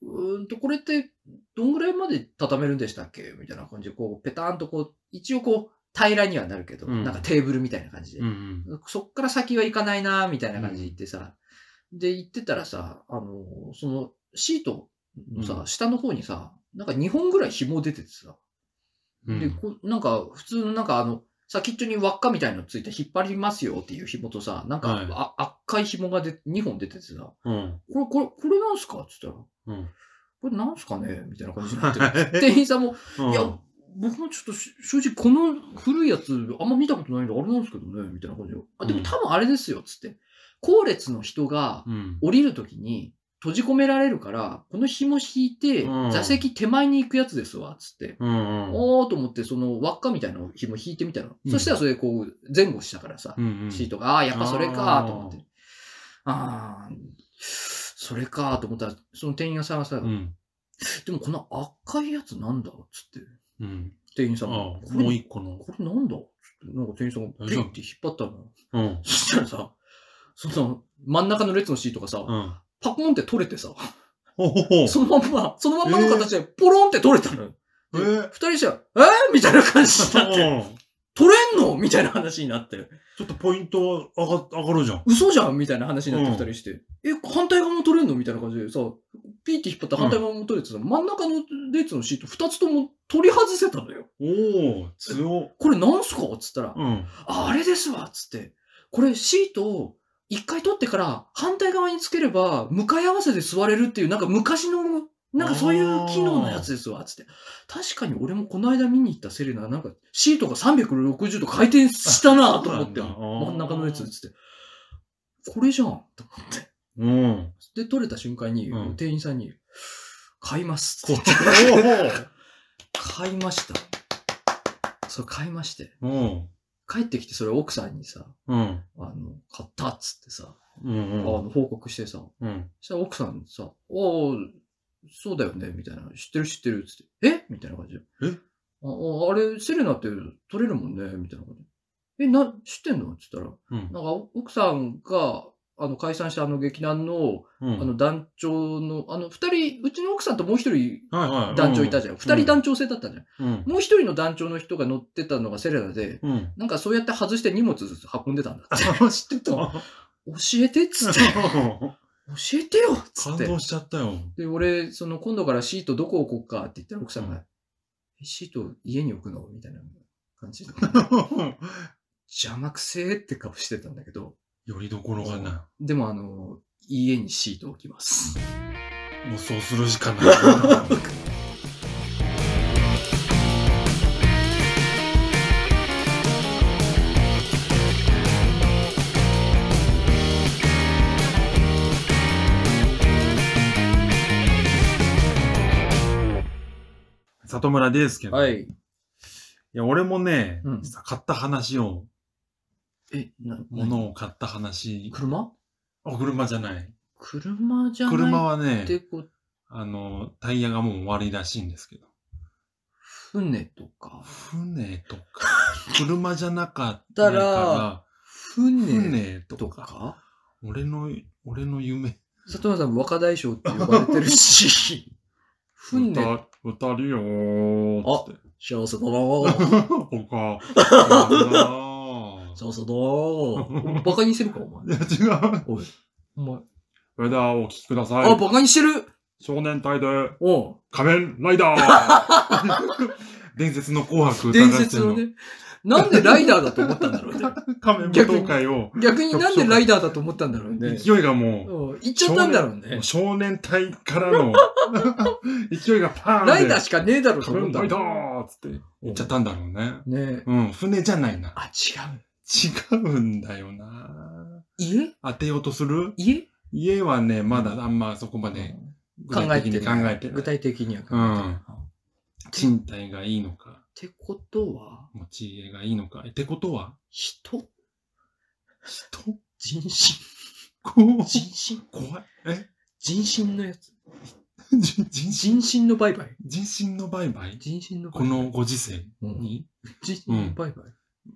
うーんと、これって、どんぐらいまで畳めるんでしたっけ？みたいな感じで、こう、ペターンとこう、一応こう、平らにはなるけど、うんなんかテーブルみたいな感じで。うんうん。そっから先は行かないな、みたいな感じで行ってさ。で、行ってたらさ、あの、その、シートのさ、うん下の方にさ、なんか2本ぐらい紐出ててさ。うんで、こなんか、普通のなんかあの、先っちょに輪っかみたいのついて引っ張りますよっていう紐とさ、なんか、はいあ赤い紐がで2本出ててさ、うん。これ、これ、これなんすか？って言ったら、うん。これなんすかね？みたいな感じになって。[LAUGHS] 店員さんも、うんいや、僕もちょっとし正直この古いやつあんま見たことないんであれなんですけどね、みたいな感じで。あ、でもうん多分あれですよ、つって。後列の人がうん。降りるときに閉じ込められるから、この紐引いてうん座席手前に行くやつですわ、つって。うんうん。おーと思って、その輪っかみたいなの紐引いてみたの。うんそしたらそれこう前後したからさ、うんうん。シートが、ああー、やっぱそれかと思って。ああ、それかと思ったら、その店員さんがさ、うん。でもこの赤いやつなんだつって。うん。店員さんが。もう一個の。これなんだつって、なんか店員さんがピッて引っ張ったの。うん。そしたらさ、その真ん中の列のシートがさ、うん。パコンって取れてさ。そのまんま、そのまんまの形でポロンって取れたのよ。えでー。二人しては、えー、みたいな感じになって、うん。取れんの？みたいな話になって、ちょっとポイント上が上がるじゃん。嘘じゃん？みたいな話になってうん。二人して、え、反対側も取れんの？みたいな感じでさ、ピーって引っ張った反対側も取れてさ、真ん中の列のシート二つとも取り外せたのよ。おお、強っ。これなんすか？つったら、うん。あ、あれですわ。つって。これシートを一回取ってから反対側につければ向かい合わせで座れるっていうなんか昔のなんかそういう機能のやつですわつって。確かに俺もこの間見に行ったセレナなんかシートが360度回転したなと思って真ん中のやつつって。これじゃんと思って。うん。で、取れた瞬間にうん店員さんに買いますおって [LAUGHS] 買いました。そう買いまして。お。うん。帰ってきてそれ奥さんにさ、うん。あの、買ったっつってさ、うんあの、報告してさ、うん。そしたら奥さんさ、おおそうだよね、みたいな。知ってる知ってるっつって。え？みたいな感じで。えあああれ、セレナって取れるもんねみたいな感じで。え、な、知ってんの？って言ったら、うん。なんか奥さんが、あの、解散したあの劇団の、うん。あの団長の、あの、二人、うちの奥さんともう一人はいはい。団長いたじゃん。二、人団長制だったじゃん。うん。もう一人の団長の人が乗ってたのがセレナで、うん。なんかそうやって外して荷物ずつ運んでたんだって。あ、知ってた？教えてっつって。[LAUGHS] 教えてよっつって。感動しちゃったよ。で、俺、その今度からシートどこ置こうかって言ったら奥さんが、うんえシート家に置くの？みたいな感じで。[LAUGHS] 邪魔くせーって顔してたんだけど、よりどころがなでもあの、家にシート置きます。い。もうそうするしかない。里村ですけど。いはい。や、俺もね、うん買った話を、え、な、物を買った話。車？あ、車じゃない。車じゃない車はねって、こあの、タイヤがもう終わりらしいんですけど。船とか、船とか、車じゃなかった [LAUGHS] たら船船ととか、か俺の、俺の夢。里村さん若大将って呼ばれてるし、[LAUGHS] 船、歌、歌るよーって。幸せだなぁ。[LAUGHS] 他、幸せだなぁ幸せだなぁ。[LAUGHS] バカにしてるか、お前。いや、違う。おい。お前。それではお聞きくださあ、い。バカにしてる少年隊でおう仮面ライダー [LAUGHS] 伝説の紅白歌合伝戦説のね。なんでライダーだと思ったんだろうね。[LAUGHS] 仮面舞踏会を、逆になんでライダーだと思ったんだろうね。勢いがもう、うん行っちゃったんだろうね。少年隊からの勢いがパーンでライダーしかねえだろうと思った仮面ライダんだ。ーっつって言っちゃったんだろうね。ねえ。うん、船じゃないな。あ、違う。違うんだよな。家？当てようとする？家？家はね、まだあんまそこまで具考えて体的に考えてない。具体的には考えてうん。賃貸がいいのか、てことは、持ち家がいいのか？ってことは、人？人？人身人身怖い。え？人身のやつ。[LAUGHS] 人身の売買人身の売買人身のこのご時世うん。に人身の売買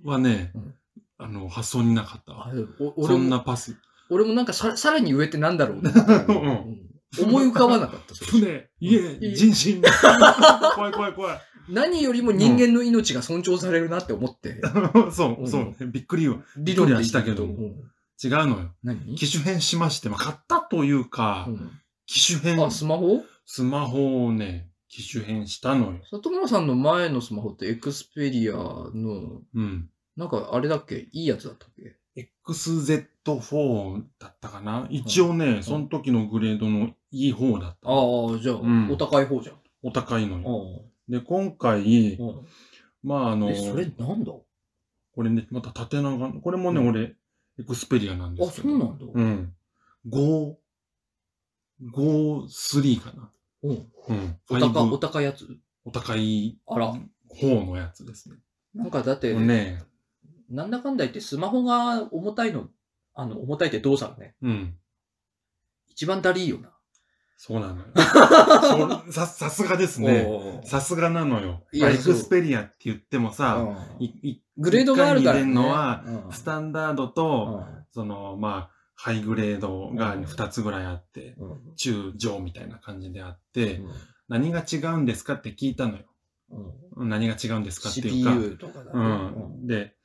はねうん、あの、発想になかった俺そんなも、パス。俺もなんかささらに上ってなんだろうね。[LAUGHS] うん思い浮かばなかった。[LAUGHS] 船、家、家人身。怖い怖い怖い。何よりも人間の命が尊重されるなって思って。[LAUGHS] そうう、んそう。びっくりよ。理論ではしたけどうん違うのよ。何？機種変しまして、まあ、買ったというか、うん機種変あ、、スマホ？スマホをね、機種変したのよ。里村さんの前のスマホってエクスペリアの、うん。なんかあれだっけ？いいやつだったっけ？XZ4 だったかな？一応ね、その時のグレードのいい方だった。ああ、じゃあ、うんお高い方じゃん。お高いのあよ。で、今回、あまああの、え、それなんだ？これね、また縦長、これもね、うん俺、エクスペリアなんであ、すけど。そうなんだ。うん。5、5、3かな。うん。うん。お高、お5高いやつ？お高いあら。方のやつですね。なんかだって、ね、なんだかんだ言ってスマホが重たいの、あの、重たいって動作がね、うん。一番だりいよな。そうなのよ。[LAUGHS] そうさ、さすがですね。おーさすがなのよ。いやエクスペリアって言ってもさ、うんいいグレードがあるから、ね。一のは、うんスタンダードと、うんその、まあ、ハイグレードがうん2つぐらいあって、うん中、上みたいな感じであって、うん何が違うんですかって聞いたのよ。うん何が違うんですかっていうか。CPU とかだうね。ん。で、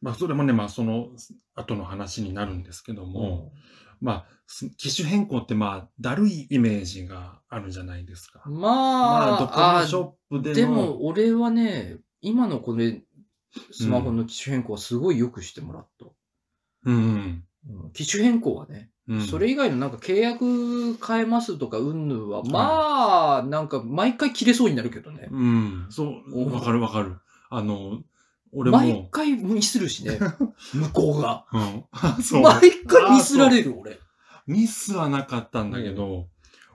まあ、それもね、まあ、その後の話になるんですけどうんも、まあ、す機種変更って、まあ、だるいイメージがあるじゃないですか。ままあ、あ、ドコモショップでの。でも、俺はね、今のこれ、スマホの機種変更はすごいよくしてもらった。うんうん機種変更はね、うん。それ以外のなんか契約変えますとかうんぬは、まあ、なんか毎回切れそうになるけどね。うん。そう、わかるわかる。あの、俺毎も、回ミスるしね、[LAUGHS] 向こうが。うん。あそう。毎回ミスられる、俺。ミスはなかったんだけど、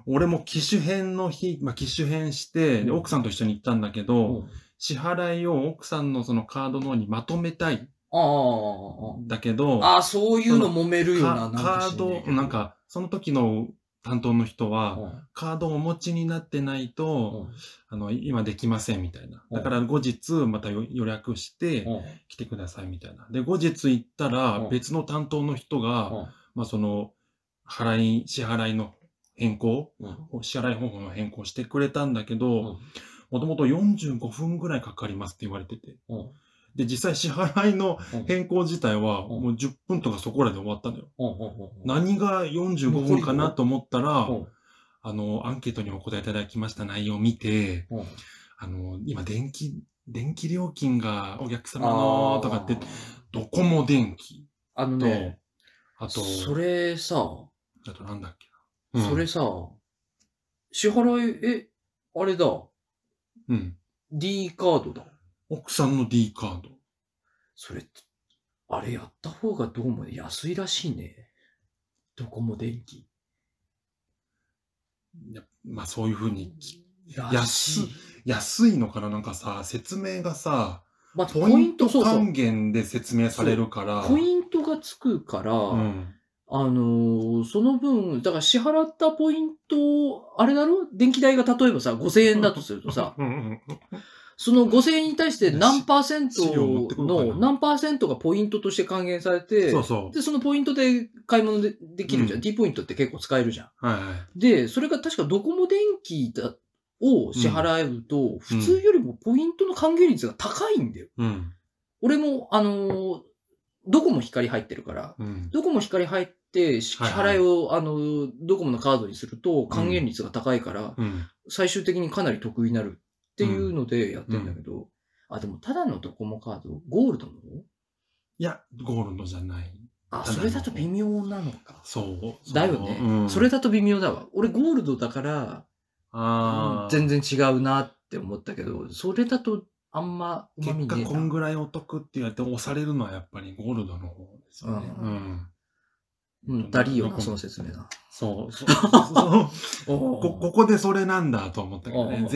俺も機種変の日、まあ、機種変して、でうん奥さんと一緒に行ったんだけど、うん支払いを奥さんのそのカードの方にまとめたい。ああだけど、ああ、そういうの揉めるよな、かなんかカード、なん、か、その時の担当の人は、うんカードをお持ちになってないと、あの、今できませんみたいな。だから後日また予予約して来てくださいみたいな。で、後日行ったらうん別の担当の人が、うんまあその、払い、支払いの変更、うん。支払い方法の変更してくれたんだけうん。ど、もともと45分ぐらいかかりますって言われてて。うんで、実際支払いのうん。変更自体はうん。もう10分とかそこらで終わったのよ。何が45分かなと思ったら、うん。あの、アンケートにお答えいただきました内容を見て、うん。あの、今電気、電気料金がお客様のとかって、ドコモ電気。あのあと、それさ、あとなんだっけな。うん。それさ、支払い、え、あれだ、うん。D カードだ。奥さんの D カード。それあれやった方がどうも安いらしいね。ドコモ電気。いやまあそういうふうにき、らしい。安いのかな？なんかさ、説明がさ、まあ、ポイント還元で説明されるから。ポイントがつくから、うん。あのーその分、だから支払ったポイントを、あれだろ電気代が例えばさ、5000円だとするとさ、その5000円に対して何パーセントの、な何パーセントがポイントとして還元されて、そうそう。で、そのポイントで買い物でできるじゃん。うん T ポイントって結構使えるじゃん。はいはい。で、それが確かドコモ電気だを支払うと、普通よりもポイントの還元率が高いんだよ。うん。俺も、あのードコモ光入ってるから、うん。ドコモ光入って支払いを、あのードコモのカードにすると還元率が高いから、うん。最終的にかなり得になるっていうのでやってんだけど、あ、でもただのドコモカード、ゴールドのいや、ゴールドじゃない。あ、ただのそれだと微妙なのか。そう。だよね、うん、それだと微妙だわ。俺ゴールドだから、あー全然違うなって思ったけど、それだとあんま旨結ねえな。こんぐらいお得って言われて押されるのはやっぱりゴールドの方ですよね。ううんん。うん、ダリーよな、うんその説明な。そう。そう [LAUGHS] ここここでそれなんだと思ったけどね。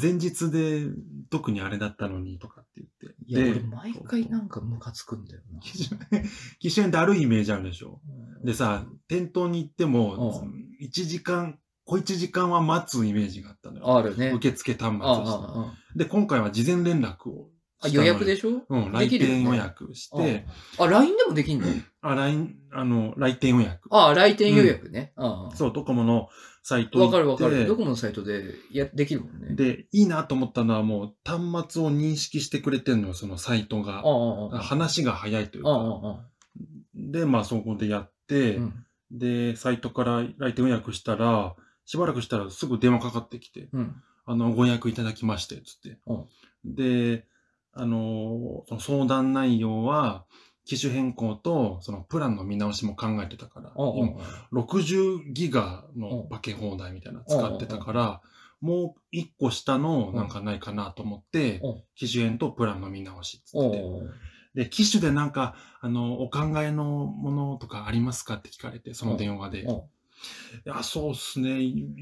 前日で特にあれだったのにとかって言って。いや、で俺毎回なんかムカつくんだよな。[LAUGHS] 機種変機種変だるいイメージあるでしょ。でさ、店頭に行ってもう、1時間、小1時間は待つイメージがあったのよ。あるね。受付端末して。あで、今回は事前連絡をあ、予約でしょ？うん、来店予約して、あ、LINE でもできんの？あ、LINE、あの、来店予約。あ、来店予約ね。そう、ドコモのサイト。わかるわかる。ドコモのサイトでやできるもんね。で、いいなと思ったのはもう端末を認識してくれてんのよ、そのサイトあが。話が早いというか。で、まあそこでやって、うん。で、サイトから来店予約したら、しばらくしたらすぐ電話かかってきて、うん。あの、ご予約いただきまして、つって。で、あの、その相談内容は、機種変更と、そのプランの見直しも考えてたから、ああ、今60ギガのパケ放題みたいなの使ってたから、もう1個下のなんかないかなと思ってうん、機種変とプランの見直しっつってて。で、機種でなんか、あの、お考えのものとかありますかって聞かれて、その電話で。い。や、そうっすね。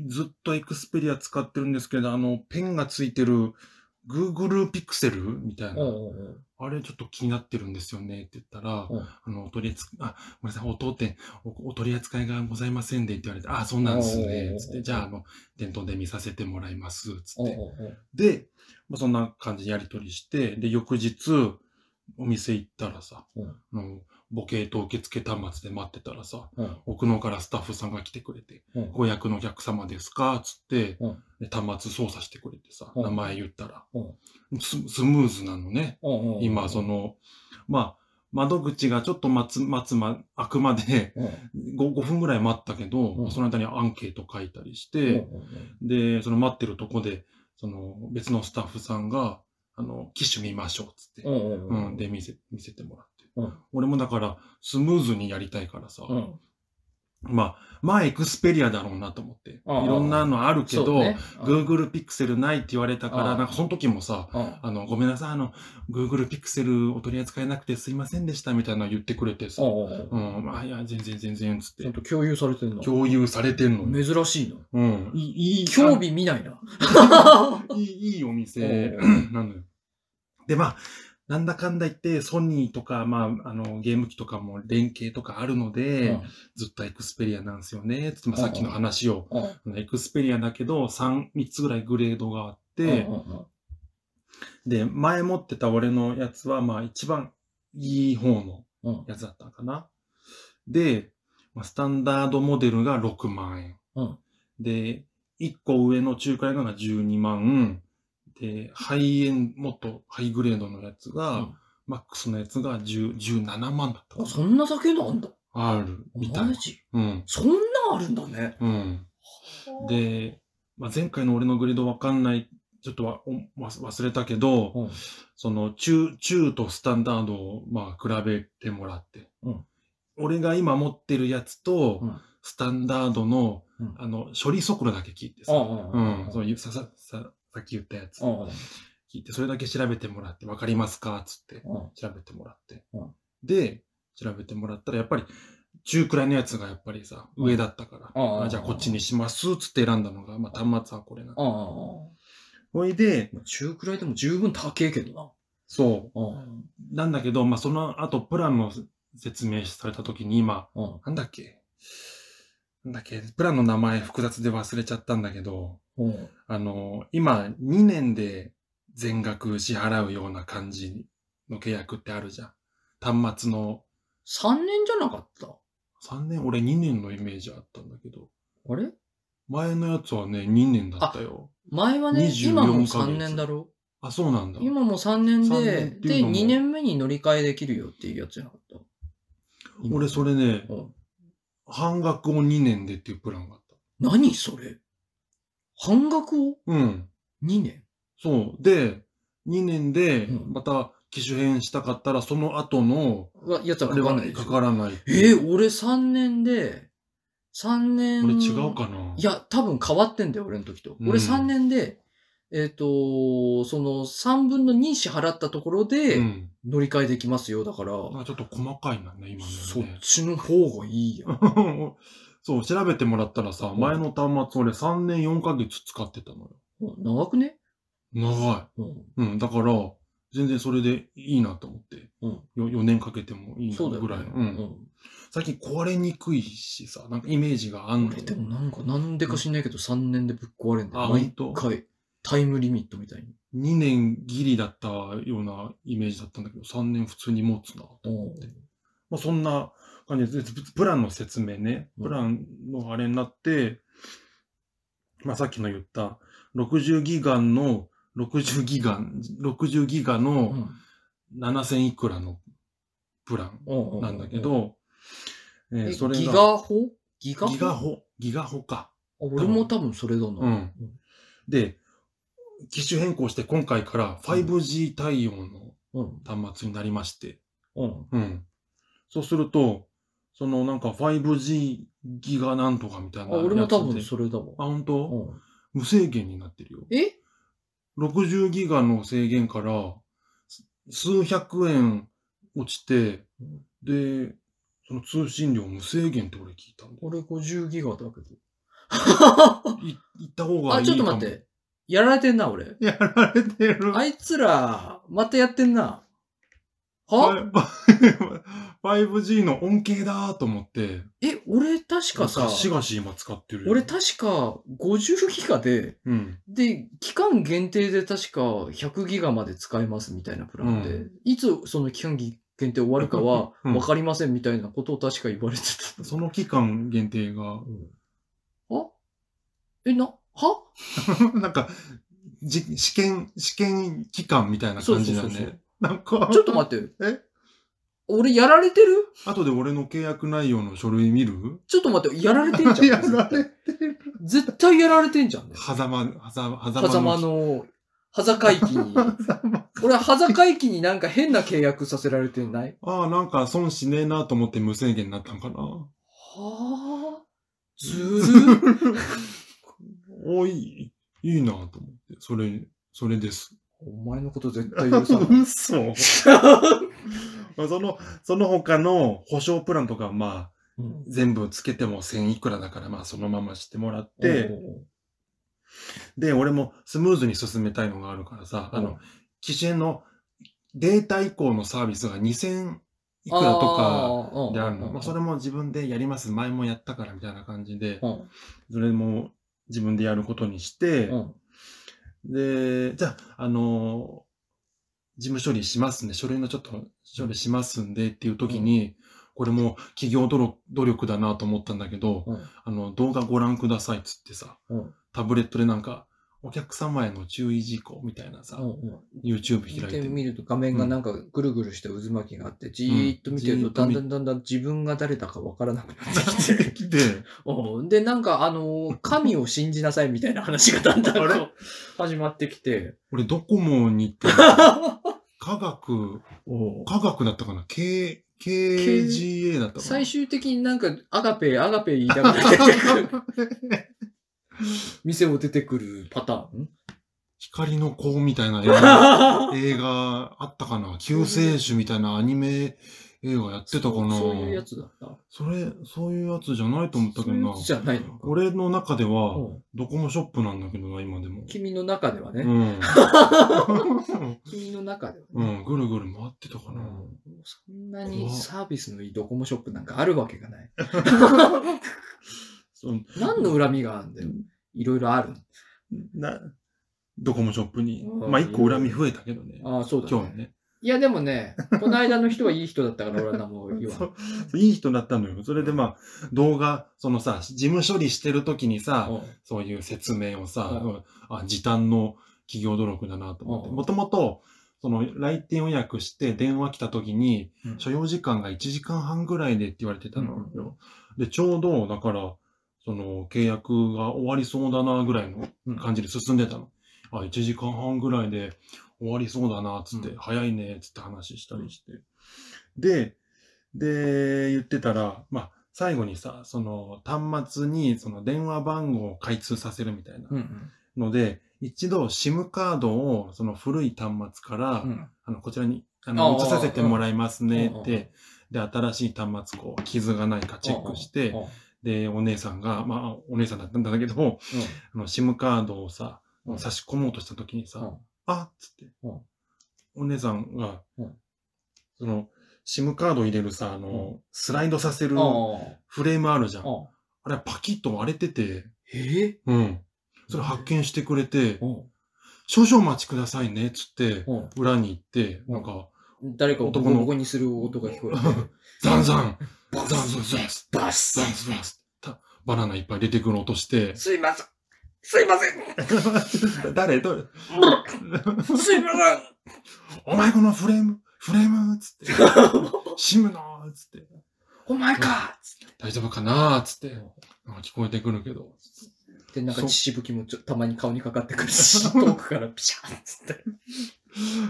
ずっとエクスペリア使ってるんですけど、あの、ペンがついてる Google Pixel みたいな。ああ。あれちょっと気になってるんですよねって言ったら、うんあの、お取り扱い、あ、ごめんなさい、お当店お、お取り扱いがございませんでって言われて、あ、そうなんですね。つって、じゃあ、あの、店頭で見させてもらいます。つって。で、まあ、そんな感じでやり取りして、で、翌日、お店行ったらさ、うんあのボケと受付端末で待ってたらさ、うん。奥の方からスタッフさんが来てくれて、うん。ご予約のお客様ですか？つって、うんで端末操作してくれてさ、うん名前言ったら、うんススムーズなのね。うん。今、そ、の、まあ、窓口がちょっと待つ、待つま、開くまでうん。5, 5分ぐらい待ったけど、うんその間にアンケート書いたりしうんて、で、その待ってるとこで、その別のスタッフさんが、あの、機種見ましょうっつって、うん。うん。う、うんん。で、見せ、見せてもらって。うん俺もだから、スムーズにやりたいからさ、うん。まあ、まあ、エクスペリアだろうなと思って。いろんなのあるけど、ね Google Pixel ないって言われたから、なんかその時もさ、うん。あの、ごめんなさい、あの、Google Pixel お取り扱いなくてすいませんでしたみたいなの言ってくれてさ、う。うんん、まあ、いや、全然全然、つって、ちゃんと共有されてんの？共有されてんのよ。珍しいの。うん。いい、興味見ないな。あいい、いいお店うなのよ。で、まあ、なんだかんだ言って、ソニーとか、まあ、あの、ゲーム機とかも連携とかあるので、ずっとエクスペリアなんですよね。つって、まあ、さっきの話を、うん。エクスペリアだけど、3、3つぐらいグレードがあって、で、前持ってた俺のやつは、まあ、一番いい方のうん。うん。やつだったのかな。で、まあスタンダードモデルが6万円。うんで、1個上の中華屋のが12万。で、ハイエン、もっとハイグレードのやつが、うんマックスのやつが10 17万だったかあ、な。そんなだけなんだ。ある、みたいうん。そんなあるんだね。うん。で、まあ、前回の俺のグレードわかんない、ちょっとわお忘忘れたけど、うん。その中、中とスタンダードをまあ比べてもらって、うん俺が今持ってるやつと、うんスタンダードの、うんあの、処理速度だけ聞いてさ、うんううんん、そういうささささっき言ったやつ、うん。聞いて、それだけ調べてもらって、わかりますか？つって、うん。調べてもらって。うんで、調べてもらったら、やっぱり、中くらいのやつがやっぱりさ、うん上だったから、うんあじゃあこっちにします、つって選んだのが、まあ端末はこれな。ああ。ほいで、中くらいでも十分高えけどそな。う。なんだけど、まあその後、プランの説明された時に今。なんだっけ？なんだっけ？プランの名前複雑で忘れちゃったんだけど、うん。あの、今、2年で全額支払うような感じの契約ってあるじゃん。端末の。3年じゃなかった？3年、俺2年のイメージあったんだけど、あれ？前のやつはね、2年だったよ。前はね、24今もヶ月3年だろ。あ、そうなんだ。今も3年三で、で、年っていうのも。2年目に乗り換えできるよっていうやつじゃなかった？俺それね、うん。半額を2年でっていうプランがあった。何それ？半額を？うん。2年？そう。で、2年でうんまた機種変したかったら、その後の、はやつはかかんないかからない。えー俺3年で、3年。俺違うかないや、多分変わってんだよ、俺の時と。うん俺3年で、えっ、と、その3分の2支払ったところでうん。乗り換えできますよ。だから、あちょっと細かいなね、今そっ。ちの方がいいやん。[LAUGHS] そう、調べてもらったらさ、うん前の端末俺3年4ヶ月使ってたのよ。うん長くね？長うん。い。うん、だから、全然それでいいなと思って。うん。よ4年かけてもいいなそうだよ、ね。ぐらいの。うん。最近壊れにくいしさ、なんかイメージがあんの俺でもなんか、なんでか知んないけど3年でぶっ壊れんだよ。あ毎回。タイムリミットみたいに。2年ギリだったようなイメージだったんだけど、3年普通に持つな。おまあ、そんな感じで、プランの説明ね、うん。プランのあれになって、まあ、さっきの言った、60ギガの、60ギガ、60ギガうのん7000いくらのプランなんだけ、ど、ええーそれが、ギガホ？ギガホ？ギガホ、ギガホか。あ俺も多分。それだな。うん。で、機種変更して今回から 5G 対応のうん。端末になりまして、うん。うん。そうすると、そのなんか 5G ギガなんとかみたいあ、なやつで。俺も多分それだわ。あ、本当？うん無制限になってるよ。え？60ギガの制限から、す数百円落ちて、で、その通信量無制限って俺聞いたんだよ。俺50ギガだけど。い行った方がいいかも。あ、ちょっと待っ。て。やられてんな、俺。やられてる。あいつら、またやってんな。は？[LAUGHS] 5G の恩恵だと思って、え、俺確かさガ、シガシ今使ってるよ。俺確か50ギガで、うん。で、期間限定で確か100ギガまで使えますみたいなプランで、ういつその期間限定終わるかは [LAUGHS] うん。分かりませんみたいなことを確か言われてた。その期間限定が、あ？え、な、は？[LAUGHS] なんか、じ試験、試験期間みたいな感じだそうそうそうそね。なんか、ちょっと待って。[LAUGHS] え？俺やられてる？後で俺の契約内容の書類見る？ちょっと待って、やられてんじゃん。[LAUGHS] やられてる。絶対やられてんじゃんね。狭間、狭間、狭間の、狭海期に。俺は狭海期になんか変な契約させられてないああ、なんか損しねえなと思って無制限になったのかな。はあ。ずるおい、いいなと思って。それ、それです。お前のこと絶対許さない。嘘。[LAUGHS] まあその、その他の保証プランとかはまあ、うん。全部つけても1000いくらだから、まあそのまましてもらって、で、俺もスムーズに進めたいのがあるからさ、あの、機種のデータ移行のサービスが2000いくらとかであるの。まあそれも自分でやります。前もやったからみたいな感じで、うん。それも自分でやることにして、うん。で、じゃあ、あの事務処理しますね。書類のちょっと処理しますんでっていう時に、これも企業努力努力だなと思ったんだけど、うん。あの、動画ご覧くださいっつってさ、うん。タブレットでなんか、お客様への注意事項みたいなさ、うん YouTube 見開いててみると画面がなんかぐるぐるして渦巻きがあって、じーっと見てるとだんだんだんだん自分が誰だかわからなくなってきて。[LAUGHS] きて、うん。で、なんかあのー、神を信じなさいみたいな話がだんだん始まってきて。俺ドコモに行って、[LAUGHS] 科学、科学だったかな ?K、KGA だったかな？最終的になんかアガペ、アガペ言いたくなってくる。[LAUGHS] 店を出てくるパターン？光の子みたいな映画 [LAUGHS] 映画あったかな？救世主みたいなアニメ映画やってたかなそういうやつだった。それ、そういうやつじゃないと思ったけどな。じゃないのか。俺の中では、うんドコモショップなんだけどな、今でも。君の中ではね。うん。[LAUGHS] [LAUGHS] 君の中ではね。うん、ぐるぐる回ってたかな。うんそんなにサービスのいいドコモショップなんかあるわけがない。[LAUGHS] 何の恨みがあるんだよ。いろいろある。な、ドコモショップに。うんまあ、一個恨み増えたけどね。ああ、そうだ、今日ね。いや、でもね、この間の人はいい人だったから俺は何も言わ [LAUGHS] いい人だったのよ。それでまあ、動画、そのさ、事務処理してる時にさ、うんそういう説明をさ、あ、時短の企業努力だなと思って。うんもともと、その来店予約して電話来た時に、うん所要時間が1時間半ぐらいでって言われてたのうんうんよ。で、ちょうど、だから、その契約が終わりそうだなぐらいのうん感じで進んでたの。あ、1時間半ぐらいで終わりそうだな、つって、うん。早いね、つって話したりして。で、で、言ってたら、まあ、最後にさ、その端末にその電話番号を開通させるみたいなうんうん。ので、一度 SIM カードをその古い端末から、うん。あの、こちらに、ああの、あ移させてもらいますねうんって、で、新しい端末、こう、傷がないかチェックしてで、お姉さんが、まあ、お姉さんだったんだけど、あの、SIM カードをさ、うん。差し込もうとした時にさ、うんあっつって、うん。お姉さんが、うん。その、SIM カード入れるさ、あの、うスライドさせるあフレームあるじゃん。ああれパキッと割れてて、え。うん。それ発見してくれて、うん。少々お待ちくださいね、つって、うん。裏に行って、うん。なんか、誰かをボコボコにする音が聞こえて。[LAUGHS] ザンザン。バザンザンザンバスザンザンたバナナいっぱい出てくる音して、すいません。すいません。[LAUGHS] 誰？どれ？[LAUGHS] すいません。お前このフレーム、フレームつって、[LAUGHS] シムのつって、お前か。大丈夫かな？つって、なんか聞こえてくるけど、で、なんか血しぶきもちょたまに顔にかかってくるし、遠くからピシャーッつって。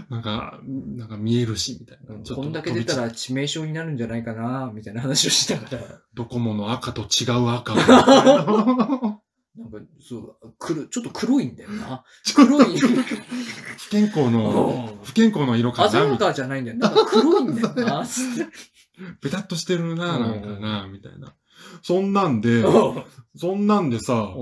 なんか、なんか見えるし、みたいな。こんだけ出たら致命傷になるんじゃないかな、みたいな話をしながら。ドコモの赤と違う赤そう、黒、ちょっと黒いんだよな。[LAUGHS] 黒い。不健康の、不健康の色かな？みたい鮮やかじゃないんだよ。なんか黒いんだよな、つって。な。ベタっとしてるな、うんなんかな、みたいな。そんなんで、そんなんでさ、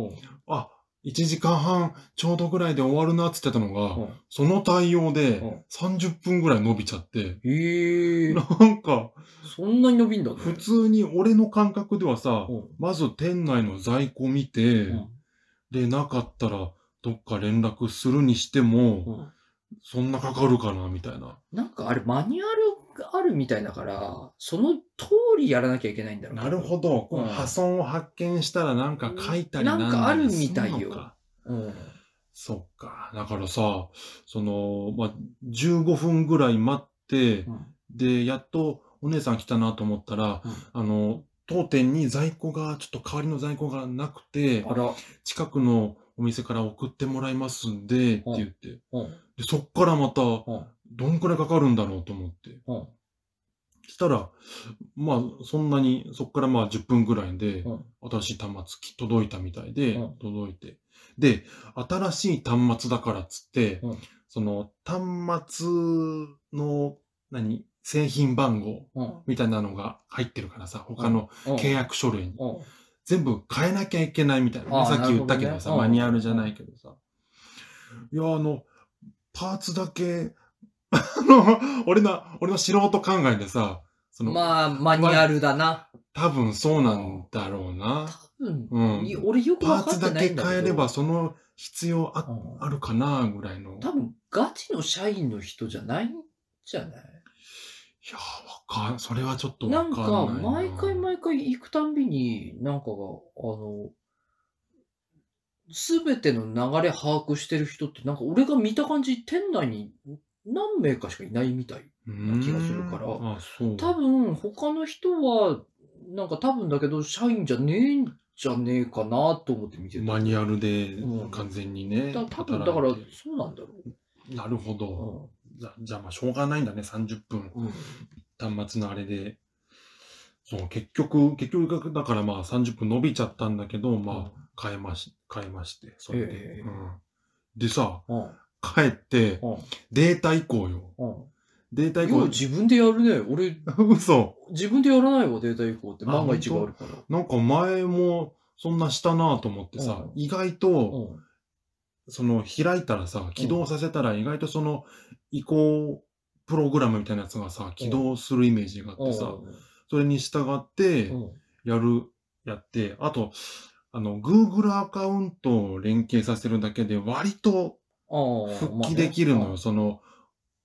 あ、1時間半ちょうどぐらいで終わるなって言ってたのが、その対応で30分ぐらい伸びちゃって、へえ、なんか、そんなに伸びんだね。普通に俺の感覚ではさ、うんまず店内の在庫見て、うんで、なかったらどっか連絡するにしても、うんそんなかかるかな、みたいな。なんかあれマニュアルがあるみたいだから、その通りやらなきゃいけないんだろうなるほど。こうんう破損を発見したらなんか書いたりなんなんかあるみたいようん。そっか。だからさ、その、まあ、15分ぐらい待って、うんで、やっとお姉さん来たなと思ったら、あの、当店に在庫が、ちょっと代わりの在庫がなくて、あら、近くのお店から送ってもらいますんで、って言って。うん。で、そっからまた、うん。どんくらいかかるんだろうと思って。うん。したら、まあ、そんなに、そっからまあ10分ぐらいで、うん。新しい端末き届いたみたいで、うん届いて。で、新しい端末だからっつって、うんその端末の、何、製品番号うん。みたいなのが入ってるからさ、他のうん契約書類に。うん。全部変えなきゃいけないみたいなさっき言ったけどさ、マニュアルじゃないけどさ。いや、あの、パーツだけ、[LAUGHS] あの、俺の、俺の素人考えでさ、その、まあ、マニュアルだな。多分そうなんだろうな。うん。うんい俺よくパーわかってツだけないんだけど。変えればその必要あうんあるかなぐらいの。い多分、ガチの社員の人じゃないんじゃない？やー、わかん、それはちょっとなんわかんないか、な。毎回毎回行くたんびに、なんかが、あの、すべての流れ把握してる人って、なんか俺が見た感じ、店内に何名かしかいないみたい。な気がするからあ、そう。多分、他の人は、なんか多分だけど、社員じゃねえんじゃねえかなと思って見てた。マニュアルでうん完全にね。だ多分だから働いて、そうなんだろなるほう。ど。じゃじゃあまあしょうがないんだね、30分。端末のあれで。そう、結局、結局だからまあ30分伸びちゃったんだけど、まあ変えまし、変えまして、それで。ええうん、でさ、うん。帰って、うん。データ移行よ。うん。データ移行、自分でやるね。俺、嘘。自分でやらないわ、データ移行って。万が一があるから。なんか前もそんなしたなと思ってさ、うん意外と、うん。その開いたらさ、起動させたら意外とその移行プログラムみたいなやつがさ、起動するイメージがあってさ、それに従ってうん。やる、やって、あと、あの、Google アカウントを連携させるだけで割と。復帰できるのよ。その、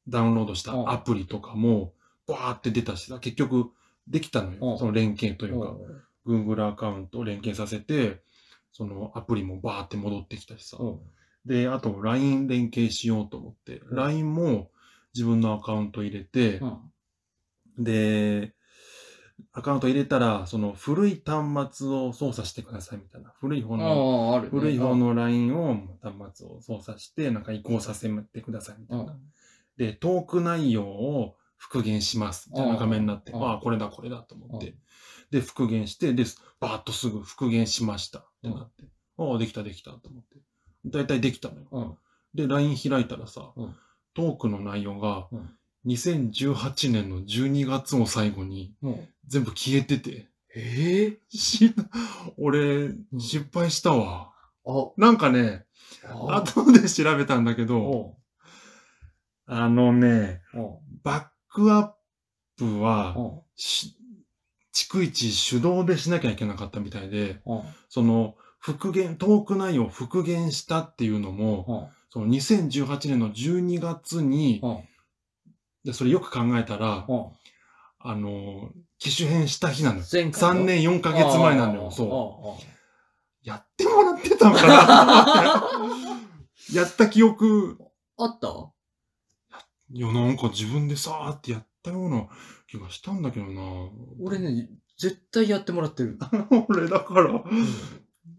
ダウンロードしうんたアプリとかも、バーって出たしさ、結局できたのよ。うんその連携というか。うん Google アカウントを連携させて、そのアプリもバーって戻ってきたしさ。うん。で、あと LINE 連携しようと思って、うん LINE も自分のアカウント入れてう、ん。で、アカウント入れたら、その古い端末を操作してくださいみたいな。古い方の、ね。古い方の LINE を端末を操作して、なんか移行させてくださいみたうん。いな。で、トーク内容を復元します。みたいな画面になって、うんああ、これだ、これだと思って。うんで、復元して、で、バーッとすぐ復元しました。ってなって。ああ、できた、できた、と思って。だいたいできたのよ。うん。で、LINE 開いたらさ、うん。トークの内容がうん、2018年の12月を最後にうん。全部消えてて、ええし俺、失敗したわ。あ、なんかね、あ、後で調べたんだけど、おあのね、おバックアップは、おし逐一手動でしなきゃいけなかったみたいで、おその、復元、トーク内容を復元したっていうのも、おその2018年の12月に、うん。でそれよく考えたら、うん。あの、機種変した日なのよ。前回の3年4ヶ月前なのよ。そう。そやってもらってたのかな。[LAUGHS] やった記憶、う。あった？いや、なんか自分でさーってやったような気がしたんだけどな。俺ね、絶対やってもらってる。[LAUGHS] 俺だから、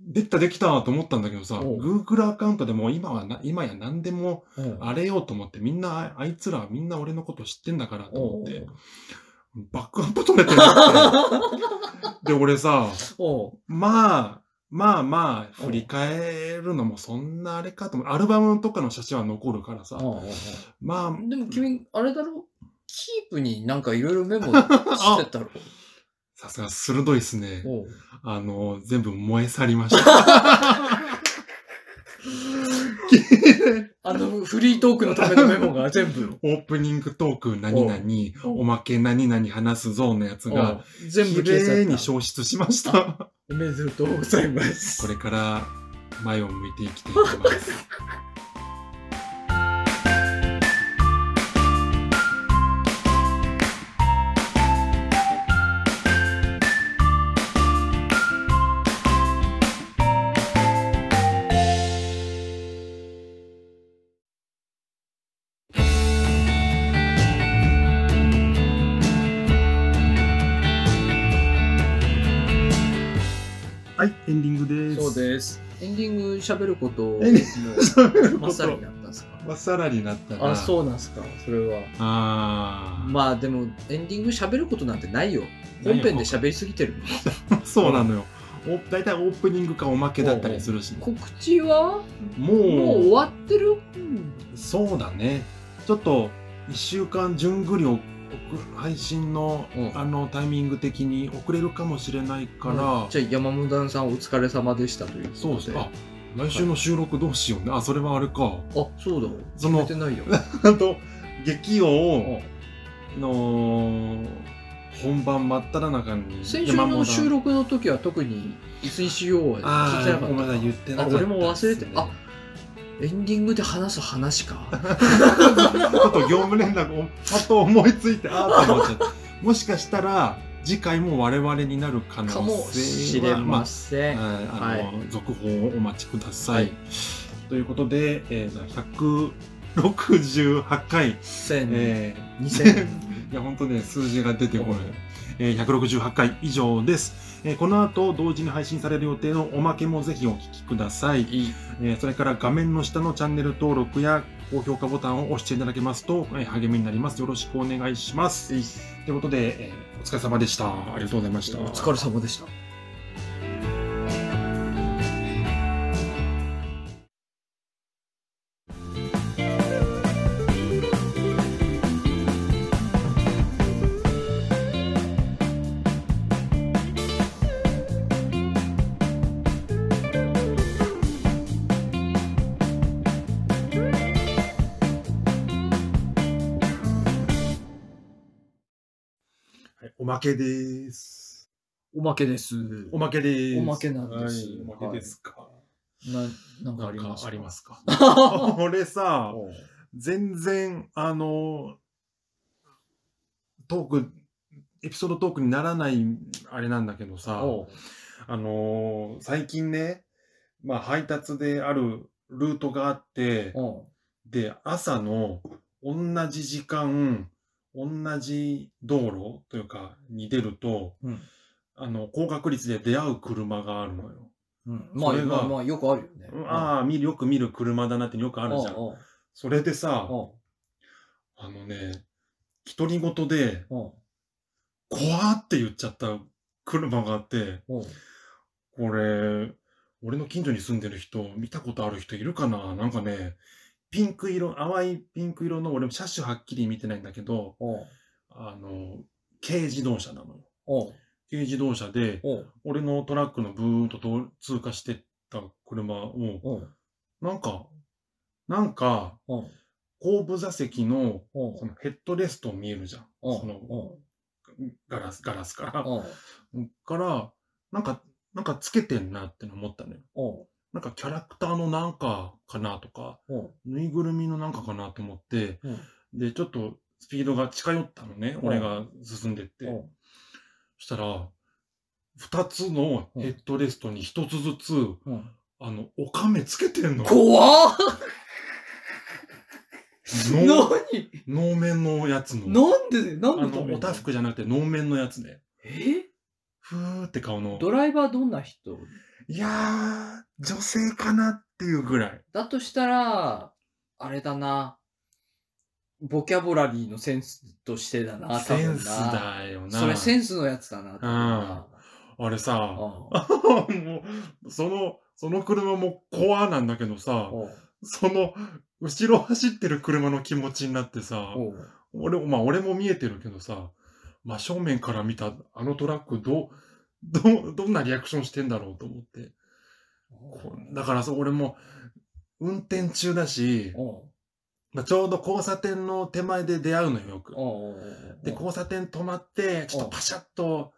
できたできたと思ったんだけどさ、Google アカウントでも今はな、今や何でもう。んあれようと思って、みんな、ああいつらみんな俺のこと知ってんだからと思って、バックアップ取れてなくて。[LAUGHS] で、俺さ、まあ、まあまあ、振り返るのもそんなあれかと思う。アルバムとかの写真は残るからさ。まあ。でも君、あれだろ？キープになんかいろいろメモ [LAUGHS] してたろ？さすが鋭いですね。あの、全部燃え去りました。[LAUGHS] あの、フリートークのためのメモが全部。オープニングトーク何々、おおまけ何々話すぞのやつが、全部綺麗に消失しました。おめでとうございます。これから前を向いて生きていきます。[LAUGHS] 喋ることもまっさらになったんですかまっさらになったな。あ、そうなんですか。それは。あーまあでも、エンディング喋ることなんてないよ。本編で喋りすぎてる。そうなのよ。お大体オープニングかおまけだったりするし、告知はももう終う、わってるそうだね。ちょっと、一週間順繰りを配信の、うんあのタイミング的に遅れるかもしれないから、じゃあ山本さんお疲れ様でしたということで。そうですね。あ、来週の収録どうしようね。あ、それはあれか。あ、そうだ。その決めてないよ。[LAUGHS] あと、劇王うんの本番真っ只中に。先週の収録の時は特にいつにしようは聞いてなかった言ってなかった、あ俺も忘れてあエンディングで話す話か。[LAUGHS] ちょっと業務連絡をパッと思いついて、あーって思っちゃった。もしかしたら、次回も我々になる可能性はかもしれません。まあはいあの、は続報をお待ちください。はいということで、えー、じゃあ168回、千、えー、二千。[LAUGHS] いや、本当ね、数字が出てこない。えー、168回以上です。えーこの後、同時に配信される予定のおまけもぜひお聞きください。いい。えーそれから画面の下のチャンネル登録や高評価ボタンを押していただけますと、えー励みになります。よろしくお願いします。ということで、えーお疲れ様でした。ありがとうございました。お疲れ様でした。まけです。おまけです。おまけです。おまけなんですはい、おまけですか。な、なんかなんかありますありますか？か。[LAUGHS] 俺さ、全然、あの、トーク、エピソードトークにならない、あれなんだけどさ、あのー最近ね、まあ配達であるルートがあって、で、朝の同じ時間、同じ道路というか、に出ると、うん。あの、高確率で出会う車があるのよ。うん。まあまあまあよくあるよね。ああ、見る、よく見る車だなってよくあるじゃん。それでさ、あのね、独り言で、怖って言っちゃった車があって、これ、俺の近所に住んでる人、見たことある人いるかな？なんかね、ピンク色、淡いピンク色の、俺も車種はっきり見てないんだけど、あの、軽自動車なのよ。軽自動車で、俺のトラックのブーンと通通過してった車を、なんか、なんか、後部座席の、そのヘッドレスト見えるじゃん。そのおガラス、ガラスから。から、なんか、なんかつけてんなっての思ったのよ。なんかキャラクターのなんかかなとか、うん。ぬいぐるみのなんかかなと思って、うん。で、ちょっとスピードが近寄ったのね、うん。俺が進んでって。うん。そしたら、二つのヘッドレストに一つずつ、うん。あの、おかめつけてんの。怖っ。能何？能面のやつの。なんで？何あの、のためにおたふくじゃなくて能面のやつね。え？ふーって顔の。ドライバーどんな人？いやー、女性かなっていうぐらい。だとしたら、あれだな。ボキャブラリーのセンスとしてだな、多分な。センスだよな。それセンスのやつだな、多分な。あれさ、うん [LAUGHS] もう、その、その車もコアなんだけどさ、おうその、後ろ走ってる車の気持ちになってさ、おう俺、まあ俺も見えてるけどさ、真正面から見たあのトラックどう、どう、[LAUGHS] どんなリアクションしてんだろうと思って。こだからさ、俺も、運転中だし、まあ、ちょうど交差点の手前で出会うのよ、よく。で、交差点止まって、ちょっおとパシャッと、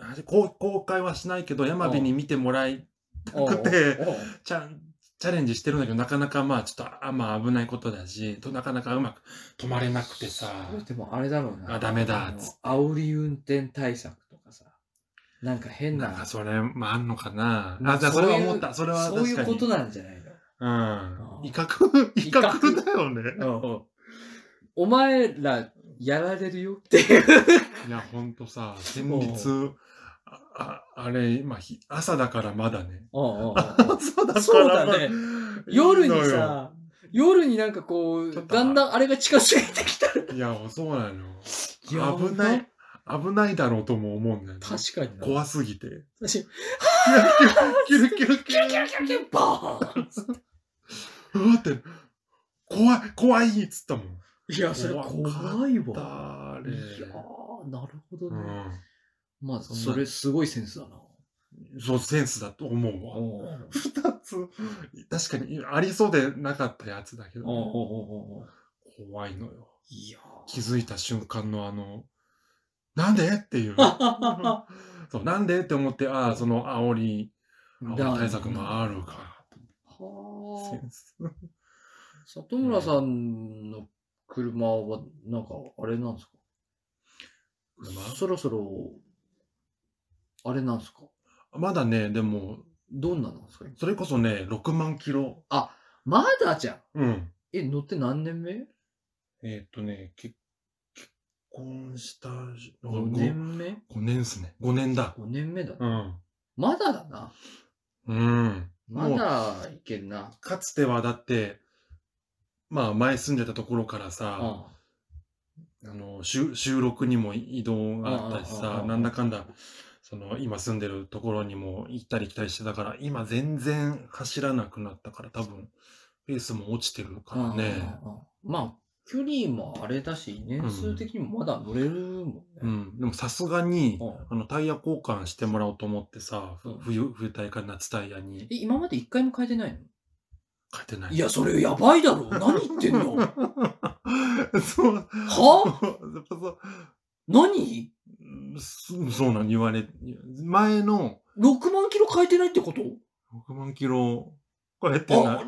あ公公開はしないけど、山火に見てもらいたくて、おうチャチャレンジしてるんだけど、なかなかまあちょっと、あまあ危ないことだし、となかなかうまく止まれなくてさ、でもあれだろうな。あダメだ煽り運転対策。なんか変な。なんかそれ、まああんのかな？まああ、じゃあそれは思った。それは確かに。そういうことなんじゃないの？うん。威嚇、威嚇？だよね。お前らやられるよっていう。いや、ほんとさ、[LAUGHS] 先日、あ、ああれ、まあ、ひ朝だからまだね。おうおうおう [LAUGHS] 朝だそうだねま夜にさ、夜になんかこう、ちょっとだんだんあれが近づいてきたら。いや、そうなのよ。やば危ない。危ないだろうとも思うんだよね。確かにな。怖すぎて。私、キルキルキルキキュルンキュンキュンキュンバーンうわって、怖い、怖いっつったもん。いや、それ怖いわ。だあれ。いやー、なるほどね。うん。まあ、そんなそれすごいセンスだな。そう、センスだと思うわ。おう二つ、確かにありそうでなかったやつだけど、おうおうおうおう怖いのよ。いや気づいた瞬間のあの、なんで？っていう。ー。[LAUGHS] そう、なんで？って思って、ああ、その煽り、煽りだ対策もあるか。はあ。里村さんの車は、なんか、あれなんですか？車？そろそろ、あれなんですか？まだね、でも、どんななんですか？それこそね、6万キロ。まだじゃん。うん。え、乗って何年目？えーっとね、結結婚した、?5 年目？5年っすね。5年だ。?5 年目だ。うん。まだだな。うん。まもうだいけんな。かつてはだって、まあ前住んでたところからさ、ああの収収録にも移動があったしさ、うんうんうんうんなんだかんだ、その今住んでるところにも行ったり来たりしてたから、今全然走らなくなったから多分、ペースも落ちてるからね。うんうんうんまあ、距離もあれだし、年数的にもまだ乗れるもんね。うん。でもさすがに、うんあのタイヤ交換してもらおうと思ってさ、ふうん冬、冬タイか夏タイヤにえ、今まで一回も変えてないの？変えてない。いや、それやばいだろ。[LAUGHS] 何言ってんの？そう。は？やっぱそう何？そそうなん言われ、前の ?6 万キロ変えてないってこと？6万キロ、こうやってあ、なあ、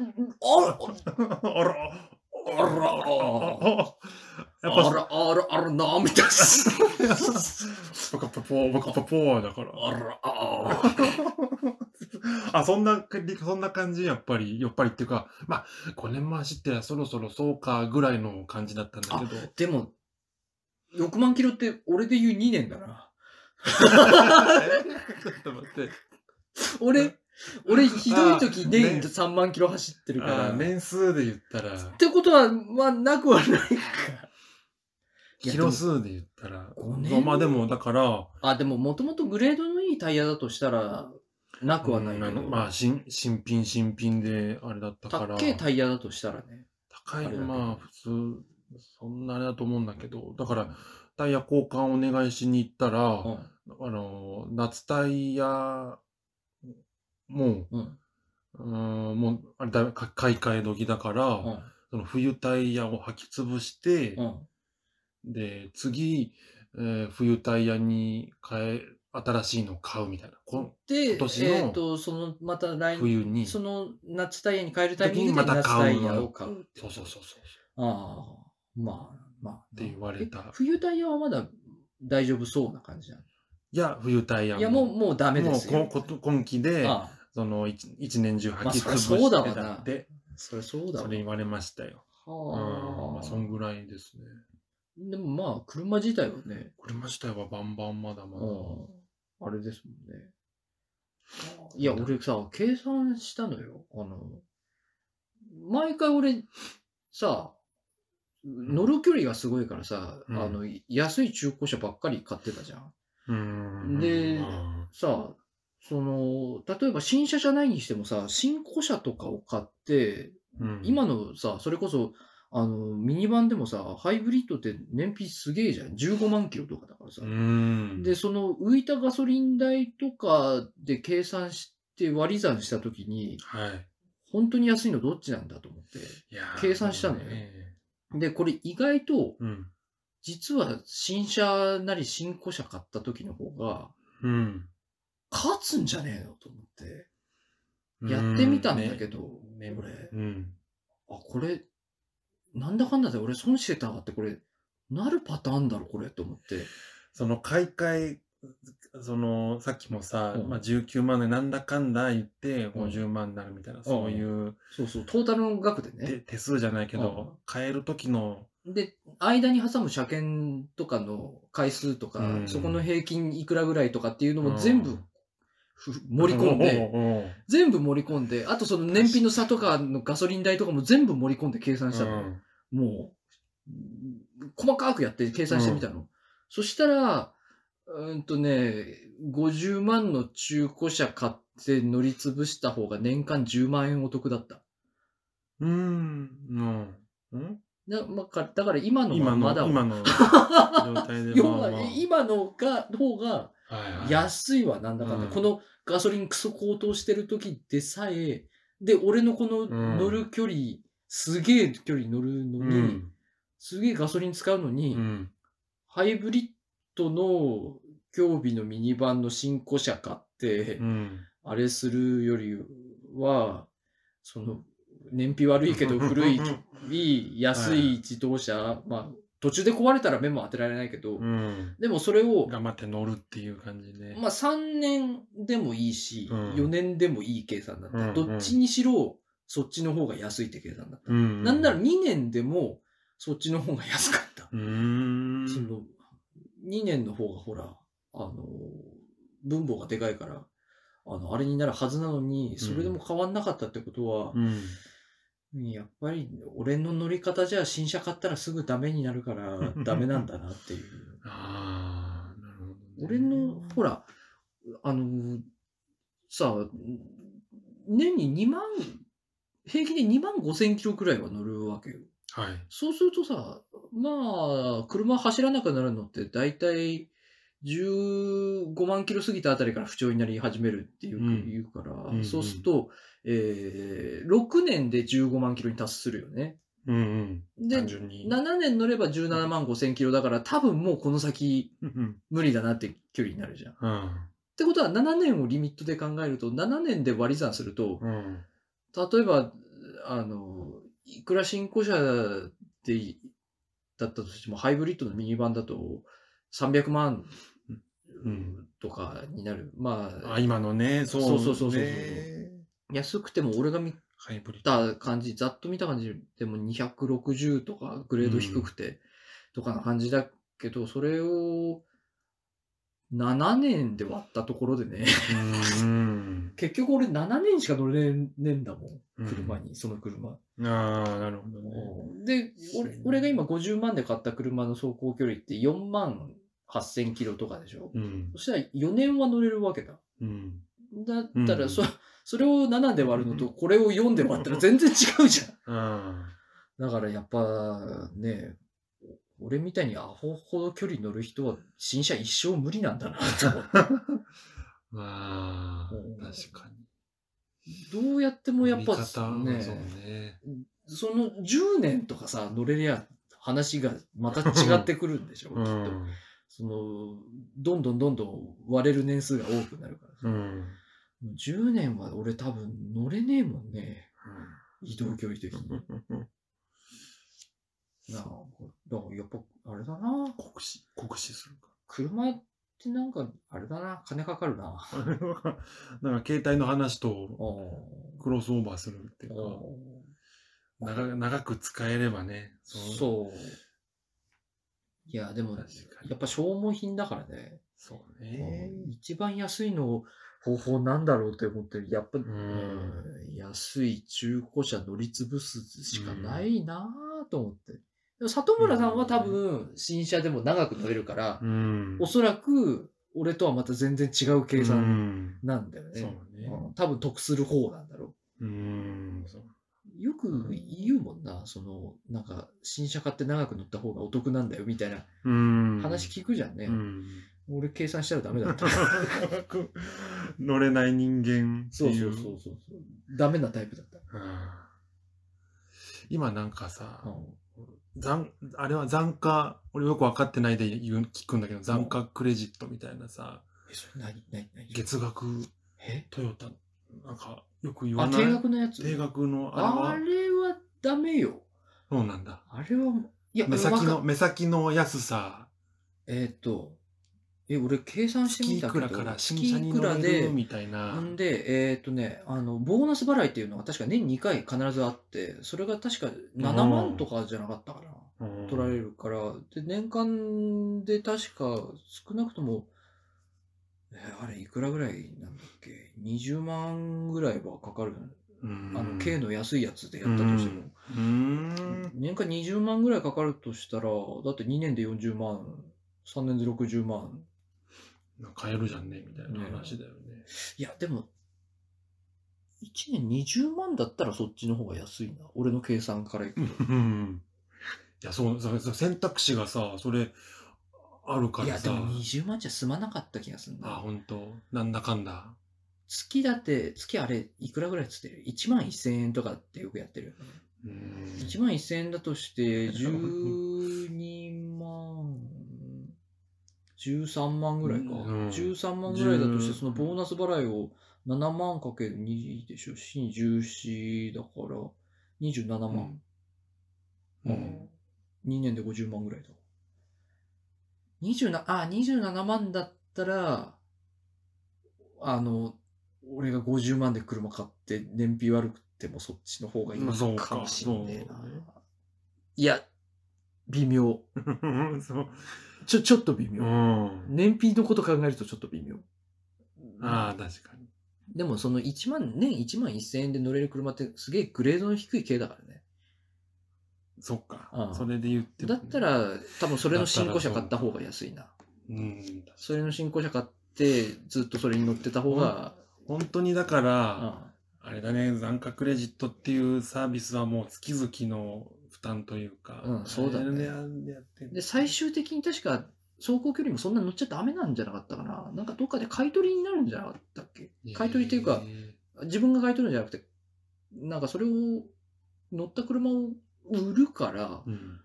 あら、[LAUGHS] あら、やっぱ、あら、あら、あら、なみたいバカパポー、バカパポーだから。な。あら、ああ、そんな、そんな感じ、やっぱり、やっぱりっていうか、まあ、5年も走ってそろそろそうか、ぐらいの感じだったんだけど。でも、6万キロって俺で言う2年だな。[LAUGHS] [LAUGHS] ちょっと待って。俺、俺ひどい時あ年ね3万キロ走ってるから。あ年数で言ったら、ってことは、まあ、なくはないか。いやキロ数で言ったら、五年まあでも、だから、あ、でも、もともとグレードのいいタイヤだとしたら、なくはないけど。うんまあ、新、新品、新品で、あれだったから。たっけえタイヤだとしたらね。高いあれだけどまあ、普通、そんなあれだと思うんだけど、だから、タイヤ交換お願いしに行ったら、うん。あの、夏タイヤ、もうん。う、うん、もう、あれだ、か買い替え時だから、うん。その冬タイヤを履き潰して、うん。で、次、えー冬タイヤに変え、新しいの買うみたいな。こで、今年のえっ、と、その、また来冬に。その夏タイヤに変えるタイミングでまた夏タ買うイヤを買うってそうそうそうそう。ああ、まあ、まあ。って言われたえ冬タイヤはまだ大丈夫そうな感じなの？いや、冬タイヤいや、もう、もうダメですよ。もう今季で、ああその一一年中履きまあ潰してたって、それそうだわそれ言われましたよ。うん。はあ、まあ、そんぐらいですね。でもまあ、車自体はね、車自体はバンバンまだまだ。うんあれですもんね。いや、俺さ、計算したのよ。あの、毎回俺、さ、乗る距離がすごいからさ、うんあの、安い中古車ばっかり買ってたじゃん。うん。でうんさ、その、例えば新車じゃないにしてもさ、新古車とかを買って、うん今のさ、それこそ、あの、ミニバンでもさ、ハイブリッドって燃費すげえじゃん。15万キロとかだからさ。うん。で、その浮いたガソリン代とかで計算して割り算したときに、はい。本当に安いのどっちなんだと思って。計算したのよねで、これ意外と、うん。実は新車なり新古車買った時の方が、うん。勝つんじゃねえのと思って。やってみたんだけど、俺、うん。あ、これ、なんだかんだで俺損してたわって、これ、なるパターンだろ、これ、と思って。その買い替え、その、さっきもさ、うんまあ、19万でなんだかんだ言ってうん50万になるみたいな、そういう、そうそう、トータルの額でてね。手数じゃないけうんど、買える時の、で、間に挟む車検とかの回数とか、うんそこの平均いくらぐらいとかっていうのうんも全部ふ盛り込んで、全部盛り込んで、あとその燃費の差とかのガソリン代とかも全部盛り込んで計算したの。うんもう、うん細かくやって計算してみたの。そしたら、うーんとね、50万の中古車買って乗り潰した方が年間10万円お得だった。うーん。うん。うんだまあかだから今の今の、ままだわ今の状態で。[LAUGHS] まあまあ今のが、方が安いわ、なんだかんだ。うんこのガソリンクソ高騰してる時でさえ、で、俺のこのうん乗る距離、すげえ距離乗るのに、うん。すげえガソリン使うのに、うん。ハイブリッドの競技のミニバンの新古車買って、うん。あれするよりは、その、燃費悪いけど古い、安い自動車、まあ、途中で壊れたら目も当てられないけど、うん。でもそれを、頑張って乗るっていう感じで。まあ3年でもいいし、うん4年でもいい計算だった。うんうんどっちにしろ、そっちの方が安いって計算だった。うん。なんなら2年でも、そっちの方が安かった。その、2年の方がほら、あの、分母がでかいから、あの、あれになるはずなのに、それでも変わんなかったってことはう、ん。やっぱり俺の乗り方じゃ新車買ったらすぐダメになるから [LAUGHS] ダメなんだなっていう。ああ、なるほど、ね。俺の、ほら、あの、さ、年に2万、平均で2万5千キロくらいは乗るわけよ。はい。そうするとさ、まあ、車走らなくなるのって大体15万キロ過ぎたあたりから不調になり始めるっていう,、から、うんうんそうすると、えー、6年で15万キロに達するよね。うんうん。で単、純に。7年乗れば17万5千キロだから多分もうこの先うん無理だなって距離になるじゃん。っうん。てことは7年をリミットで考えると、7年で割り算すると、うん。例えば、あの、いくら新古車で、だったとしても、ハイブリッドのミニバンだと、300万うんとかになる。まあ、あ、今のね、そう、そうそうそうそうそうね安くても俺が見ハイブリッド。た感じ、ざっと見た感じでも260とか、グレード低くて、とかな感じだけど、それを7年で割ったところでね、うん。[LAUGHS] 結局俺7年しか乗れねえんだもうんん、車に、その車。ああ、なるほどね。で俺、俺が今50万で買った車の走行距離って4万8000キロとかでしょ、うん。そしたら4年は乗れるわけだ。うん。だったらうんそ、それを7で割るのと、これを4で割ったら全然違うじゃん。あだからやっぱね、俺みたいにアホほど距離乗る人は新車一生無理なんだなと思って。[LAUGHS] 確かに。どうやってもやっぱね、ね。その10年とかさ、乗れりゃ話がまた違ってくるんでしょ、うきっと。ん。その、どんどんどんどん割れる年数が多くなるからさ。うん。もう10年は俺多分乗れねえもんね。移動距離的に。なあ、だからやっぱ、あれだな。酷使、酷使するか。車ってなんか、あれだな。金かかるな。あなんか携帯の話とあ。クロスオーバーするっていうか、長長く使えればね。う。そう。いや、でも、やっぱ消耗品だからね。そうね。一番安いの方法なんだろうって思ってる。やっぱ、んうん安い中古車乗り潰すしかないなぁと思って。でも里村さんは多分新車でも長く乗れるから、うん。おそらく俺とはまた全然違う計う算んなんだよね。そうん多分得する方なんだろううう。よく言うもんな、その、なんか、新車買って長く乗った方がお得なんだよみたいなうん。話聞くじゃんね。うん。俺計算したらダメだった。[LAUGHS] 乗れない人間ってそうい。そううそうそう。ダメなタイプだった。うん今なんかさ、あれは残価、俺よく分かってないで言う聞くんだけど、残価クレジットみたいなさ、え、それ何何何？月額え？トヨタ、なんかよく言わあ、ない？定額のやつ？定額のああれは、れはダメよ。そうなんだ。あれは、いや、目先の、わか目先の安さ、えーっと、え、俺計算して月いみたけど、くらから新月い車に乗くらでれる、みたいな。んで、えーっとね、あの、ボーナス払いっていうのが確か年2回必ずあって、それが確か7万とかじゃなかったかな。うん取られるから、で、年間で確か少なくとも、えーあれいくらぐらいなんだっけ ?20 万ぐらいはかかる。うんあの、軽の安いやつでやったとしても。うん。年間20万ぐらいかかるとしたら、だって2年で40万、3年で60万。買えるじゃんね、みたいな話だよね。いや、でも、1年20万だったらそっちの方が安いな。俺の計算からいくと。うん。いや、そう、そうそう選択肢がさ、それ、あるかいや。でも20万じゃ済まなかった気がするあ、な。ほんと。なんだかんだ。月だって、月あれ、いくらぐらいっつってる ?1 万1000円とかってよくやってるよね。うん。1万1000円だとして、[LAUGHS] 12万、13万ぐらいか。うん13万ぐらいだとして、10そのボーナス払いを7万かける2でしょ？新14だから、27万。うん。2年で50万ぐらいだ。27、あ、27万だったら、あの、俺が50万で車買って燃費悪くてもそっちの方がいいまあそうかかもしんねえなそうね。いや、微妙。[LAUGHS] そう。ちょ、ちょっと微う妙。ん。燃費のこと考えるとちょっと微妙。ああ、確かに。でもその1万、年1万1000円で乗れる車ってすげえグレードの低い系だからね。そっかあ。あそれで言ってもだった、ら、多分それの新古車買った方が安いな。うん。それの新古車買って、ずっとそれに乗ってた方が、本当にだから、ああれだね、残価クレジットっていうサービスはもう月々の負担というか、うんそうだねで最終的に確か、走行距離もそんな乗っちゃダメなんじゃなかったかな。なんかどっかで買い取りになるんじゃなかったっけ？買い取りっていうか、え自分が買い取るんじゃなくて、なんかそれを、乗った車を売るからー、うん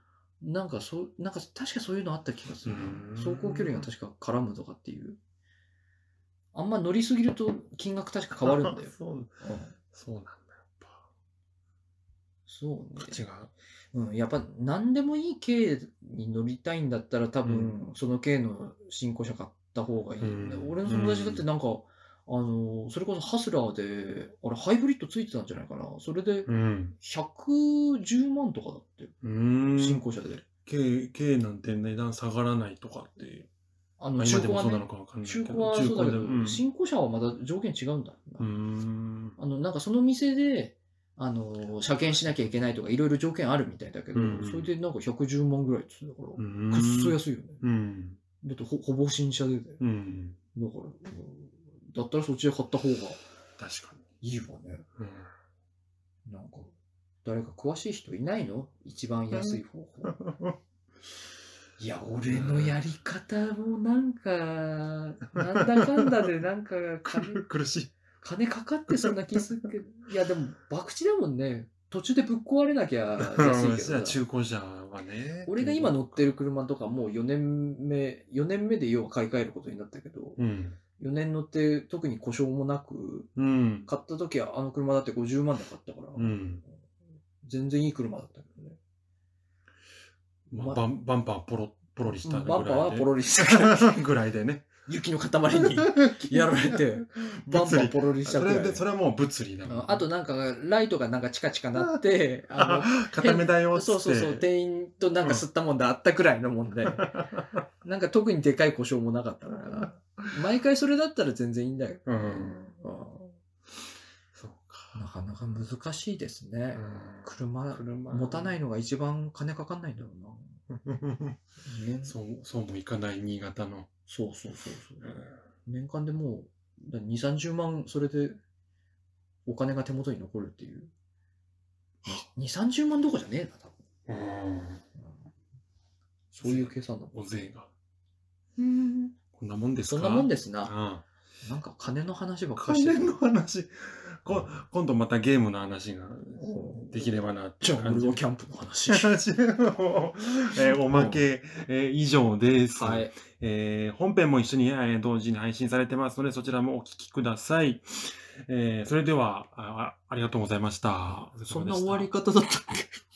なんかそう、なんか確かそういうのあった気がする。走行距離が確か絡むとかっていう。あんま乗りすぎると金額確か変わるんだよ。[LAUGHS] そう、うんそうなん。そうね。口が。うん、やっぱ何でもいい軽に乗りたいんだったら多分、うんその軽の新古車買った方がいい。うん俺の友達だってなんか、あの、それこそハスラーで、あれハイブリッドついてたんじゃないかな。それでうん。110万とかだって、うーん。新古車で。K、K なんて値段下がらないとかって、あの、まあ中古はね今でもそうなの、かわかんないけど。中古はそうだけど、うん新古車はまだ条件違うんだ。うーん。あの、なんかその店で、あの、車検しなきゃいけないとかいろいろ条件あるみたいだけど、うんそれでなんか110万ぐらいって言ってたから、うーんくっそ安いよね。うん。だってほほぼ新車でだよ。うん。だから、うんだったらそっちで買った方が確かいいわね。に。なんか、誰か詳しい人いないの？一番安い方法。[LAUGHS] いや、俺のやり方もなんか、なんだかんだでなんか金、[LAUGHS] 苦しい。金かかってそうな気するけど、いやでも、博打だもんね。途中でぶっ壊れなきゃ安いけどさ中古車はね。俺が今乗ってる車とかもう4年目、4年目で要は買い替えることになったけど、うん。4年乗って特に故障もなく、うん。買った時はあの車だって50万で買ったから、うん。全然いい車だったけどね。ままあ、バンバンパーポロ、ポロリしたぐらいで。バンパーはポロリした [LAUGHS] ぐらいでね。雪の塊に [LAUGHS] やられて、[LAUGHS] バンパーポロリしたぐらいそれで、それはもう物理だもんあとなんか、ライトがなんかチカチカなって、[LAUGHS] あ固めだよの、っつって。そうそうそう、店員となんか吸ったもんであったくらいのもんで、なんか特にでかい故障もなかったから、毎回それだったら全然いいんだよ。うん。うんそうなか。かなか難しいですね。車、車持たないのが一番金かかんないんだろうな。ね、そう、そうもいかない新潟の。そうそうそうそう。年間でもう、だ2、30万、それで、お金が手元に残るっていう。2、30万どころじゃねえな、多分。うん。そういう計算だもん。お税が。うん。こんなもんですか？そんなもんですな。あなんか金の話ばっあかりしてる。関連の話。こ今度またゲームの話ができればなってじゃあ、感じ俺はキャンプの話。[LAUGHS] えーおまけ、えー以上です。はい。えー本編も一緒に、えー同時に配信されてますので、そちらもお聞きください。えーそれではあ、あありがとうございました。そんな終わり方だったっけ？